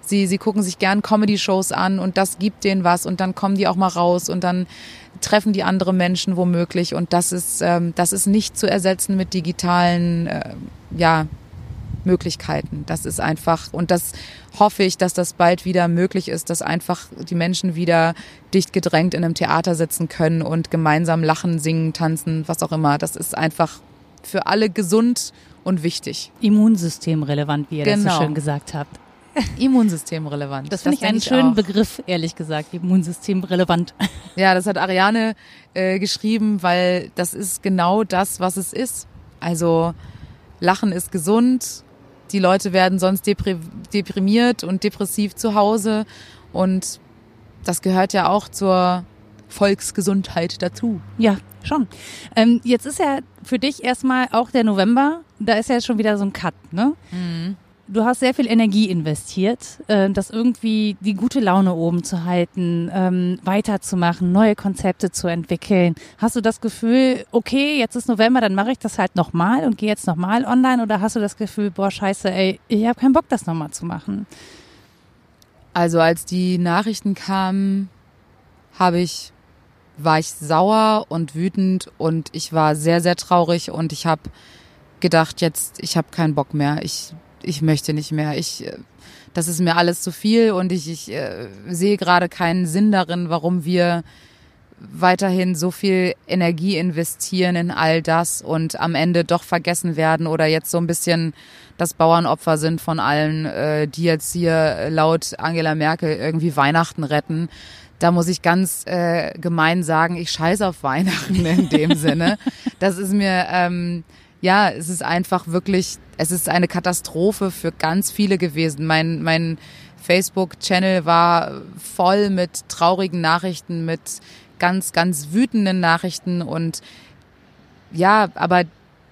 Sie, sie gucken sich gern Comedy-Shows an und das gibt denen was und dann kommen die auch mal raus und dann treffen die andere Menschen womöglich und das ist ähm, das ist nicht zu ersetzen mit digitalen äh, ja Möglichkeiten. Das ist einfach und das hoffe ich, dass das bald wieder möglich ist, dass einfach die Menschen wieder dicht gedrängt in einem Theater sitzen können und gemeinsam lachen, singen, tanzen, was auch immer. Das ist einfach für alle gesund und wichtig. Immunsystemrelevant, wie ihr das Genau. so schön gesagt habt. Immunsystemrelevant. Das finde ich einen schönen auch. Begriff, ehrlich gesagt, immunsystemrelevant. Ja, das hat Ariane äh, geschrieben, weil das ist genau das, was es ist. Also Lachen ist gesund, die Leute werden sonst deprimiert und depressiv zu Hause und das gehört ja auch zur Volksgesundheit dazu. Ja, schon. Ähm, jetzt ist ja für dich erstmal auch der November, da ist ja schon wieder so ein Cut, ne? Mhm. Du hast sehr viel Energie investiert, äh, das irgendwie die gute Laune oben zu halten, ähm, weiterzumachen, neue Konzepte zu entwickeln. Hast du das Gefühl, okay, jetzt ist November, dann mache ich das halt nochmal und gehe jetzt nochmal online oder hast du das Gefühl, boah, scheiße, ey, ich habe keinen Bock, das nochmal zu machen? Also als die Nachrichten kamen, habe ich war ich sauer und wütend und ich war sehr, sehr traurig und ich habe gedacht, jetzt, ich habe keinen Bock mehr. Ich, ich möchte nicht mehr. Ich, äh, das ist mir alles zu viel und ich, ich äh, sehe gerade keinen Sinn darin, warum wir weiterhin so viel Energie investieren in all das und am Ende doch vergessen werden oder jetzt so ein bisschen das Bauernopfer sind von allen, äh, die jetzt hier laut Angela Merkel irgendwie Weihnachten retten da muss ich ganz äh, gemein sagen, ich scheiße auf Weihnachten in dem Sinne. Das ist mir, ähm, ja, es ist einfach wirklich, es ist eine Katastrophe für ganz viele gewesen. Mein, mein Facebook-Channel war voll mit traurigen Nachrichten, mit ganz, ganz wütenden Nachrichten und ja, aber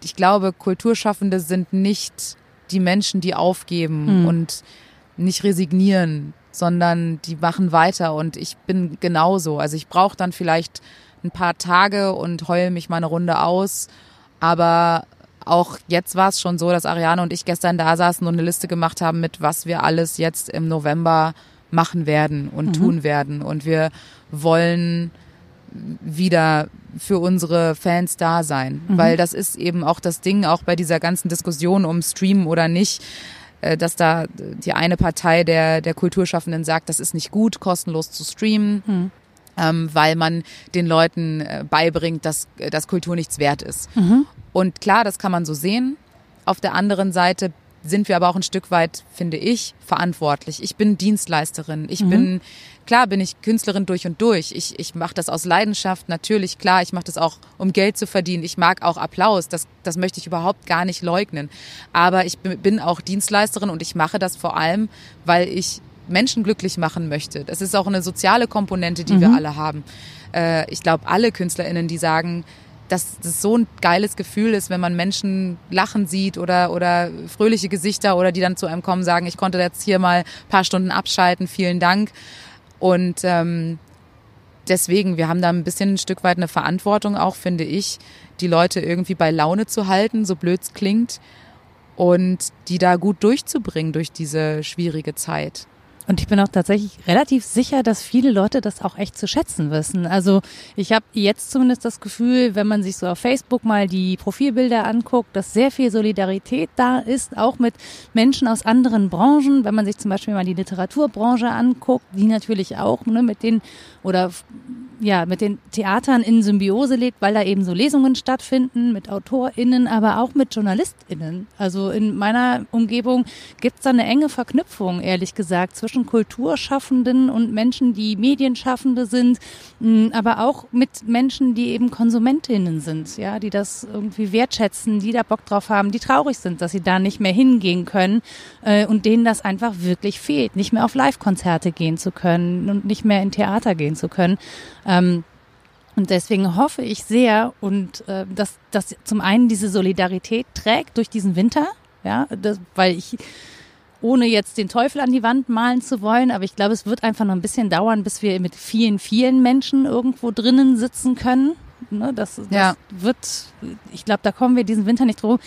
ich glaube, Kulturschaffende sind nicht die Menschen, die aufgeben mhm. und nicht resignieren sondern die machen weiter und ich bin genauso. Also ich brauche dann vielleicht ein paar Tage und heule mich mal eine Runde aus, aber auch jetzt war es schon so, dass Ariane und ich gestern da saßen und eine Liste gemacht haben, mit was wir alles jetzt im November machen werden und mhm. tun werden. Und wir wollen wieder für unsere Fans da sein, mhm. weil das ist eben auch das Ding, auch bei dieser ganzen Diskussion um Streamen oder nicht. Äh, dass da die eine Partei der, der Kulturschaffenden sagt, das ist nicht gut, kostenlos zu streamen. Hm. Ähm, weil man den Leuten äh, beibringt, dass, dass Kultur nichts wert ist. Mhm. Und klar, das kann man so sehen. Auf der anderen Seite sind wir aber auch ein Stück weit, finde ich, verantwortlich. Ich bin Dienstleisterin. Ich mhm. bin, klar bin ich Künstlerin durch und durch. Ich, ich mache das aus Leidenschaft, natürlich, klar. Ich mache das auch, um Geld zu verdienen. Ich mag auch Applaus. Das, das möchte ich überhaupt gar nicht leugnen. Aber ich bin auch Dienstleisterin und ich mache das vor allem, weil ich Menschen glücklich machen möchte. Das ist auch eine soziale Komponente, die mhm. wir alle haben. Äh, ich glaube, alle KünstlerInnen, die sagen, dass das so ein geiles Gefühl ist, wenn man Menschen lachen sieht oder, oder fröhliche Gesichter oder die dann zu einem kommen, sagen, ich konnte jetzt hier mal ein paar Stunden abschalten, vielen Dank. Und ähm, deswegen, wir haben da ein bisschen ein Stück weit eine Verantwortung auch, finde ich, die Leute irgendwie bei Laune zu halten, so blöd es klingt, und die da gut durchzubringen durch diese schwierige Zeit. Und ich bin auch tatsächlich relativ sicher, dass viele Leute das auch echt zu schätzen wissen. Also ich habe jetzt zumindest das Gefühl, wenn man sich so auf Facebook mal die Profilbilder anguckt, dass sehr viel Solidarität da ist, auch mit Menschen aus anderen Branchen. Wenn man sich zum Beispiel mal die Literaturbranche anguckt, die natürlich auch ne, mit den oder ja, mit den Theatern in Symbiose lebt, weil da eben so Lesungen stattfinden mit AutorInnen, aber auch mit JournalistInnen. Also in meiner Umgebung gibt es da eine enge Verknüpfung, ehrlich gesagt, zwischen Kulturschaffenden und Menschen, die Medienschaffende sind, aber auch mit Menschen, die eben KonsumentInnen sind, ja, die das irgendwie wertschätzen, die da Bock drauf haben, die traurig sind, dass sie da nicht mehr hingehen können äh, und denen das einfach wirklich fehlt, nicht mehr auf Live-Konzerte gehen zu können und nicht mehr in Theater gehen zu können. Ähm, und deswegen hoffe ich sehr und äh, dass, dass zum einen diese Solidarität trägt durch diesen Winter, ja, das, weil ich ohne jetzt den Teufel an die Wand malen zu wollen, aber ich glaube, es wird einfach noch ein bisschen dauern, bis wir mit vielen, vielen Menschen irgendwo drinnen sitzen können. Ne, das, das ja. wird, ich glaube, da kommen wir diesen Winter nicht drum,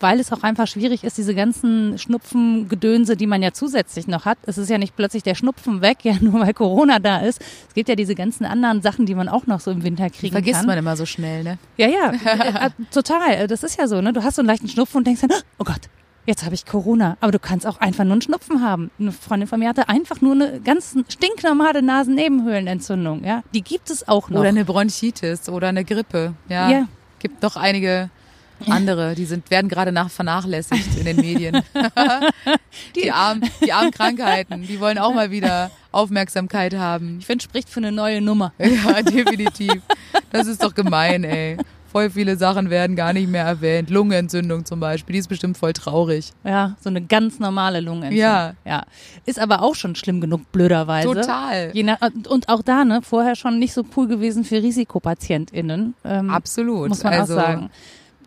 weil es auch einfach schwierig ist, diese ganzen Schnupfengedönse, die man ja zusätzlich noch hat. Es ist ja nicht plötzlich der Schnupfen weg, ja, nur weil Corona da ist. Es gibt ja diese ganzen anderen Sachen, die man auch noch so im Winter kriegen Vergisst kann. Vergisst man immer so schnell, ne? Ja, ja, äh, total. Das ist ja so, ne? Du hast so einen leichten Schnupfen und denkst dann, oh Gott, jetzt habe ich Corona. Aber du kannst auch einfach nur einen Schnupfen haben. Eine Freundin von mir hatte einfach nur eine ganz stinknormale Nasennebenhöhlenentzündung. Ja, die gibt es auch noch. Oder eine Bronchitis oder eine Grippe. Ja, ja. gibt doch einige Andere, die sind, werden gerade nach vernachlässigt in den Medien. die, armen, die armen Krankheiten, die wollen auch mal wieder Aufmerksamkeit haben. Ich finde, spricht für eine neue Nummer. Ja, definitiv. Das ist doch gemein, ey. Voll viele Sachen werden gar nicht mehr erwähnt. Lungenentzündung zum Beispiel, die ist bestimmt voll traurig. Ja, so eine ganz normale Lungenentzündung. Ja. ja. Ist aber auch schon schlimm genug, blöderweise. Total. Nach, und auch da, ne, vorher schon nicht so cool gewesen für RisikopatientInnen. Ähm, Absolut. Muss man also, auch sagen.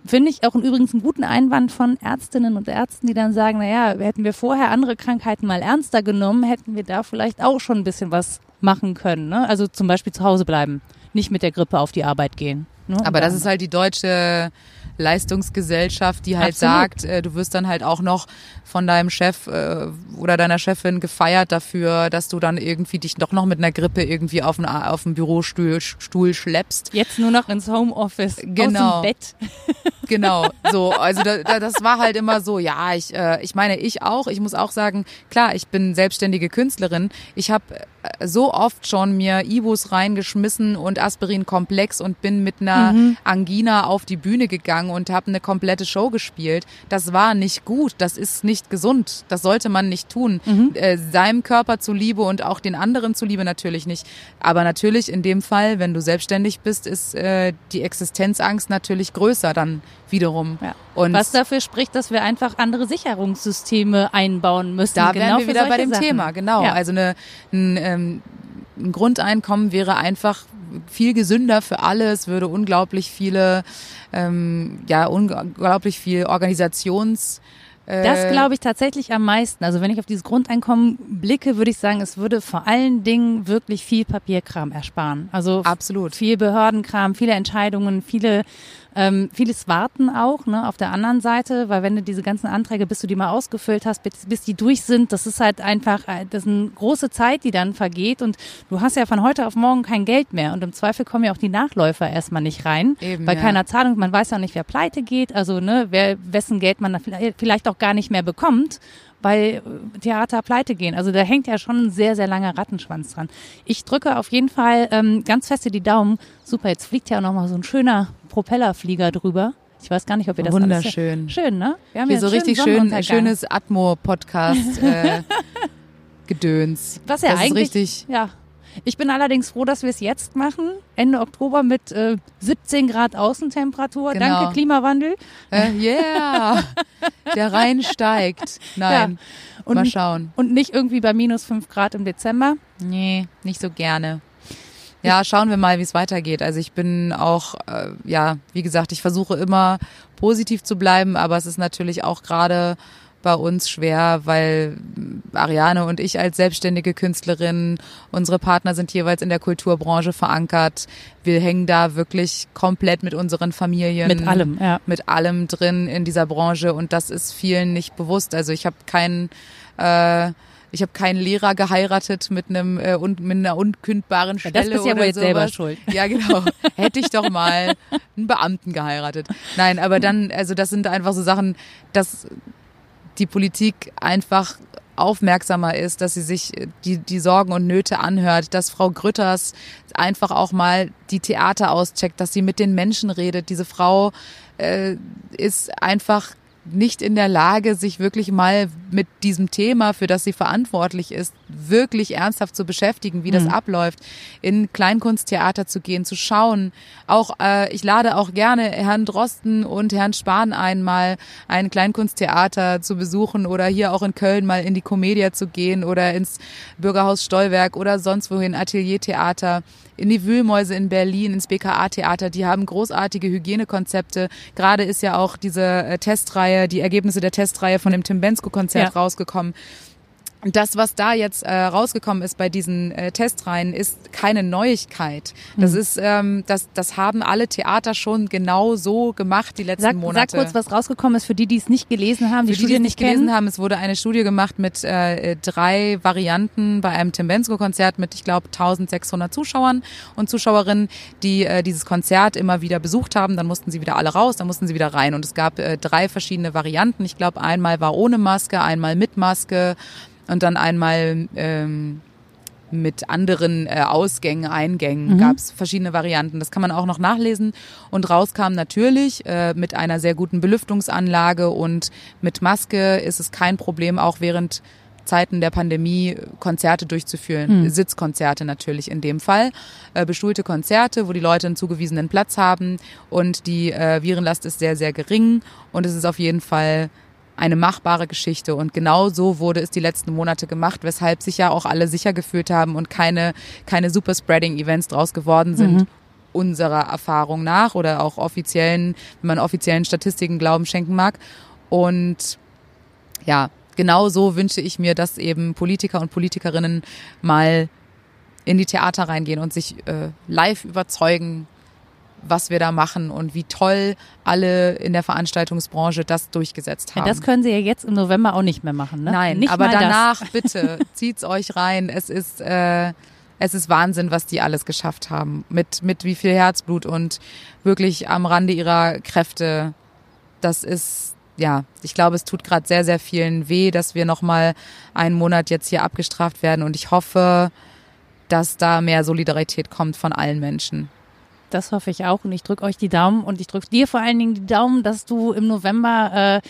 Finde ich auch übrigens einen guten Einwand von Ärztinnen und Ärzten, die dann sagen, naja, hätten wir vorher andere Krankheiten mal ernster genommen, hätten wir da vielleicht auch schon ein bisschen was machen können. Ne? Also zum Beispiel zu Hause bleiben, nicht mit der Grippe auf die Arbeit gehen. Ne? Aber das ist halt die deutsche Leistungsgesellschaft, die halt Absolut. sagt, äh, du wirst dann halt auch noch von deinem Chef äh, oder deiner Chefin gefeiert dafür, dass du dann irgendwie dich doch noch mit einer Grippe irgendwie auf den, auf den Bürostuhl Stuhl schleppst. Jetzt nur noch ins Homeoffice, Genau. aus dem Bett. Genau, so, also da, da, das war halt immer so, ja, ich, äh, ich meine, ich auch, ich muss auch sagen, klar, ich bin selbstständige Künstlerin, ich habe so oft schon mir Ibus reingeschmissen und Aspirin-Komplex und bin mit einer Angina auf die Bühne gegangen und habe eine komplette Show gespielt. Das war nicht gut, das ist nicht gesund, das sollte man nicht tun. Äh, seinem Körper zuliebe und auch den anderen zuliebe natürlich nicht. Aber natürlich in dem Fall, wenn du selbstständig bist, ist äh, die Existenzangst natürlich größer dann wiederum. Ja. Und Was dafür spricht, dass wir einfach andere Sicherungssysteme einbauen müssen. da genau wären wir wieder bei dem Sachen. Thema, genau. Ja. Also eine, ein, ähm, ein Grundeinkommen wäre einfach viel gesünder für alle. Es würde unglaublich viele, ähm, ja, unglaublich viel Organisations äh, Das glaube ich tatsächlich am meisten. Also wenn ich auf dieses Grundeinkommen blicke, würde ich sagen, es würde vor allen Dingen wirklich viel Papierkram ersparen. Also Absolut. viel Behördenkram, viele Entscheidungen, viele ähm, vieles Warten auch ne, auf der anderen Seite, weil wenn du diese ganzen Anträge, bis du die mal ausgefüllt hast, bis, bis die durch sind, das ist halt einfach, äh, das ist eine große Zeit, die dann vergeht und du hast ja von heute auf morgen kein Geld mehr und im Zweifel kommen ja auch die Nachläufer erstmal nicht rein, Eben, bei ja. keiner Zahlung, man weiß ja auch nicht, wer pleite geht, also ne, wer, wessen Geld man vielleicht auch gar nicht mehr bekommt weil äh, Theater pleite gehen. Also da hängt ja schon ein sehr, sehr langer Rattenschwanz dran. Ich drücke auf jeden Fall ähm, ganz feste die Daumen. Super, jetzt fliegt ja noch mal so ein schöner Propellerflieger drüber. Ich weiß gar nicht, ob ihr das Wunderschön. Alles schön, ne? Wir haben Hier jetzt so richtig schön, schönes Atmo-Podcast äh, Gedöns. Was ja das eigentlich, ist richtig. ja. Ich bin allerdings froh, dass wir es jetzt machen, Ende Oktober mit äh, 17 Grad Außentemperatur. Genau. Danke Klimawandel. Äh, yeah, der Rhein steigt. Nein, Und, mal schauen. und nicht irgendwie bei minus 5 Grad im Dezember. Nee, nicht so gerne. Ja, schauen wir mal, wie es weitergeht. Also ich bin auch, äh, ja, wie gesagt, ich versuche immer positiv zu bleiben, aber es ist natürlich auch gerade bei uns schwer, weil Ariane und ich als selbstständige Künstlerin, unsere Partner sind jeweils in der Kulturbranche verankert. Wir hängen da wirklich komplett mit unseren Familien. Mit allem, ja. Mit allem drin in dieser Branche und das ist vielen nicht bewusst. Also ich habe keinen äh, ich habe keinen Lehrer geheiratet mit einem äh, und mit einer unkündbaren Ja, Stelle das bist ja oder wohl jetzt sowas. selber schuld. Ja, genau. Hätte ich doch mal einen Beamten geheiratet. Nein, aber dann, also das sind einfach so Sachen, dass die Politik einfach aufmerksamer ist, dass sie sich die, die Sorgen und Nöte anhört, dass Frau Grütters einfach auch mal die Theater auscheckt, dass sie mit den Menschen redet. Diese Frau äh, ist einfach nicht in der Lage, sich wirklich mal mit diesem Thema, für das sie verantwortlich ist, wirklich ernsthaft zu beschäftigen, wie das abläuft, in Kleinkunsttheater zu gehen, zu schauen. Auch äh, ich lade auch gerne Herrn Drosten und Herrn Spahn ein, mal ein Kleinkunsttheater zu besuchen oder hier auch in Köln mal in die Comedia zu gehen oder ins Bürgerhaus Stolberg oder sonst wohin Ateliertheater in die Wühlmäuse in Berlin, ins BKA-Theater. Die haben großartige Hygienekonzepte. Gerade ist ja auch diese äh, Testreihe, die Ergebnisse der Testreihe von dem Tim Bensko-Konzert Ja. rausgekommen. Das, was da jetzt äh, rausgekommen ist bei diesen äh, Testreihen, ist keine Neuigkeit. Das ist, ähm, das, das haben alle Theater schon genau so gemacht die letzten Sag, sag Monate. kurz, was rausgekommen ist für die, die es nicht gelesen haben, die Für die, die Studie es nicht nicht gelesen kennen. haben, es wurde eine Studie gemacht mit äh, drei Varianten bei einem Tim Bensko-Konzert mit, ich glaube, 1600 Zuschauern und Zuschauerinnen, die äh, dieses Konzert immer wieder besucht haben. Dann mussten sie wieder alle raus, dann mussten sie wieder rein. Und es gab äh, drei verschiedene Varianten. Ich glaube, einmal war ohne Maske, einmal mit Maske und dann einmal ähm, mit anderen äh, Ausgängen, Eingängen, mhm. gab es verschiedene Varianten. Das kann man auch noch nachlesen. Und rauskam natürlich äh, mit einer sehr guten Belüftungsanlage und mit Maske ist es kein Problem, auch während Zeiten der Pandemie Konzerte durchzuführen. Hm. Sitzkonzerte natürlich in dem Fall. Äh, bestuhlte Konzerte, wo die Leute einen zugewiesenen Platz haben und die äh, Virenlast ist sehr, sehr gering und es ist auf jeden Fall eine machbare Geschichte. Und genau so wurde es die letzten Monate gemacht, weshalb sich ja auch alle sicher gefühlt haben und keine, keine Super-Spreading-Events draus geworden sind. Mhm. unserer Erfahrung nach oder auch offiziellen, wenn man offiziellen Statistiken Glauben schenken mag. Und ja, genau so wünsche ich mir, dass eben Politiker und Politikerinnen mal in die Theater reingehen und sich äh, live überzeugen, was wir da machen und wie toll alle in der Veranstaltungsbranche das durchgesetzt haben. Ja, das können Sie ja jetzt im November auch nicht mehr machen, ne? Nein, nicht aber danach das. bitte zieht's euch rein. Es ist äh, es ist Wahnsinn, was die alles geschafft haben. Mit mit wie viel Herzblut und wirklich am Rande ihrer Kräfte. Das ist ja, ich glaube, es tut gerade sehr sehr vielen weh, dass wir noch mal einen Monat jetzt hier abgestraft werden und ich hoffe, dass da mehr Solidarität kommt von allen Menschen. Das hoffe ich auch und ich drücke euch die Daumen und ich drücke dir vor allen Dingen die Daumen, dass du im November äh,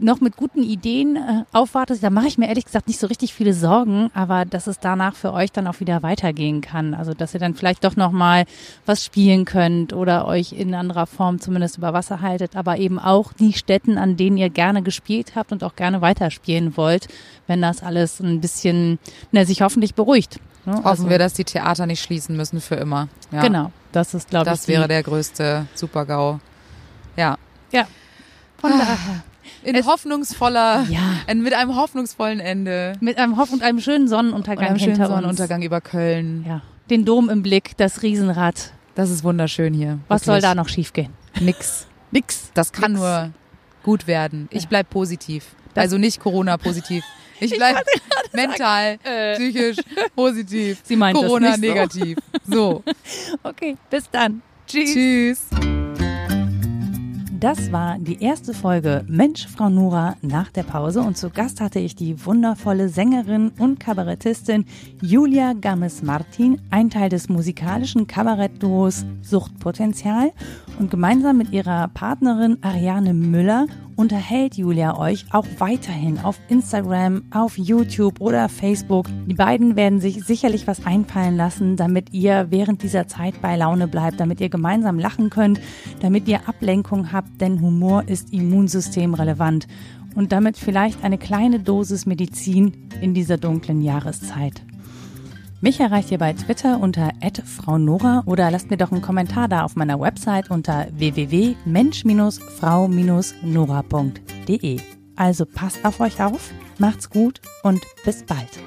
noch mit guten Ideen äh, aufwartest. Da mache ich mir ehrlich gesagt nicht so richtig viele Sorgen, aber dass es danach für euch dann auch wieder weitergehen kann. Also dass ihr dann vielleicht doch noch mal was spielen könnt oder euch in anderer Form zumindest über Wasser haltet, aber eben auch die Städten, an denen ihr gerne gespielt habt und auch gerne weiterspielen wollt, wenn das alles ein bisschen, na, sich hoffentlich beruhigt. Ne? Hoffen also, wir, dass die Theater nicht schließen müssen für immer. Ja. Genau, das ist, glaube ich. Das wäre der größte Super-GAU. Ja. Ja. Von daher. In es, hoffnungsvoller, ja. mit einem hoffnungsvollen Ende. Mit einem Hoff und einem schönen Sonnenuntergang und einem schönen Sonnenuntergang über Köln. Ja. Den Dom im Blick, das Riesenrad. Das ist wunderschön hier. Was wirklich. soll da noch schiefgehen? Nix. Nix. Das kann Nix. nur gut werden. Ich bleib positiv. Das also nicht Corona-positiv. Ich bleibe mental, äh. psychisch positiv. Sie meint Corona das nicht negativ. So. so. Okay, bis dann. Tschüss. Tschüss. Das war die erste Folge Mensch, Frau Nora nach der Pause und zu Gast hatte ich die wundervolle Sängerin und Kabarettistin Julia Gammes-Martin, ein Teil des musikalischen Kabarettduos Suchtpotenzial und gemeinsam mit ihrer Partnerin Ariane Müller unterhält Julia euch auch weiterhin auf Instagram, auf YouTube oder Facebook. Die beiden werden sich sicherlich was einfallen lassen, damit ihr während dieser Zeit bei Laune bleibt, damit ihr gemeinsam lachen könnt, damit ihr Ablenkung habt, denn Humor ist immunsystemrelevant und damit vielleicht eine kleine Dosis Medizin in dieser dunklen Jahreszeit. Mich erreicht ihr bei Twitter unter @fraunora oder lasst mir doch einen Kommentar da auf meiner Website unter www.mensch-frau-nora.de. Also passt auf euch auf, macht's gut und bis bald.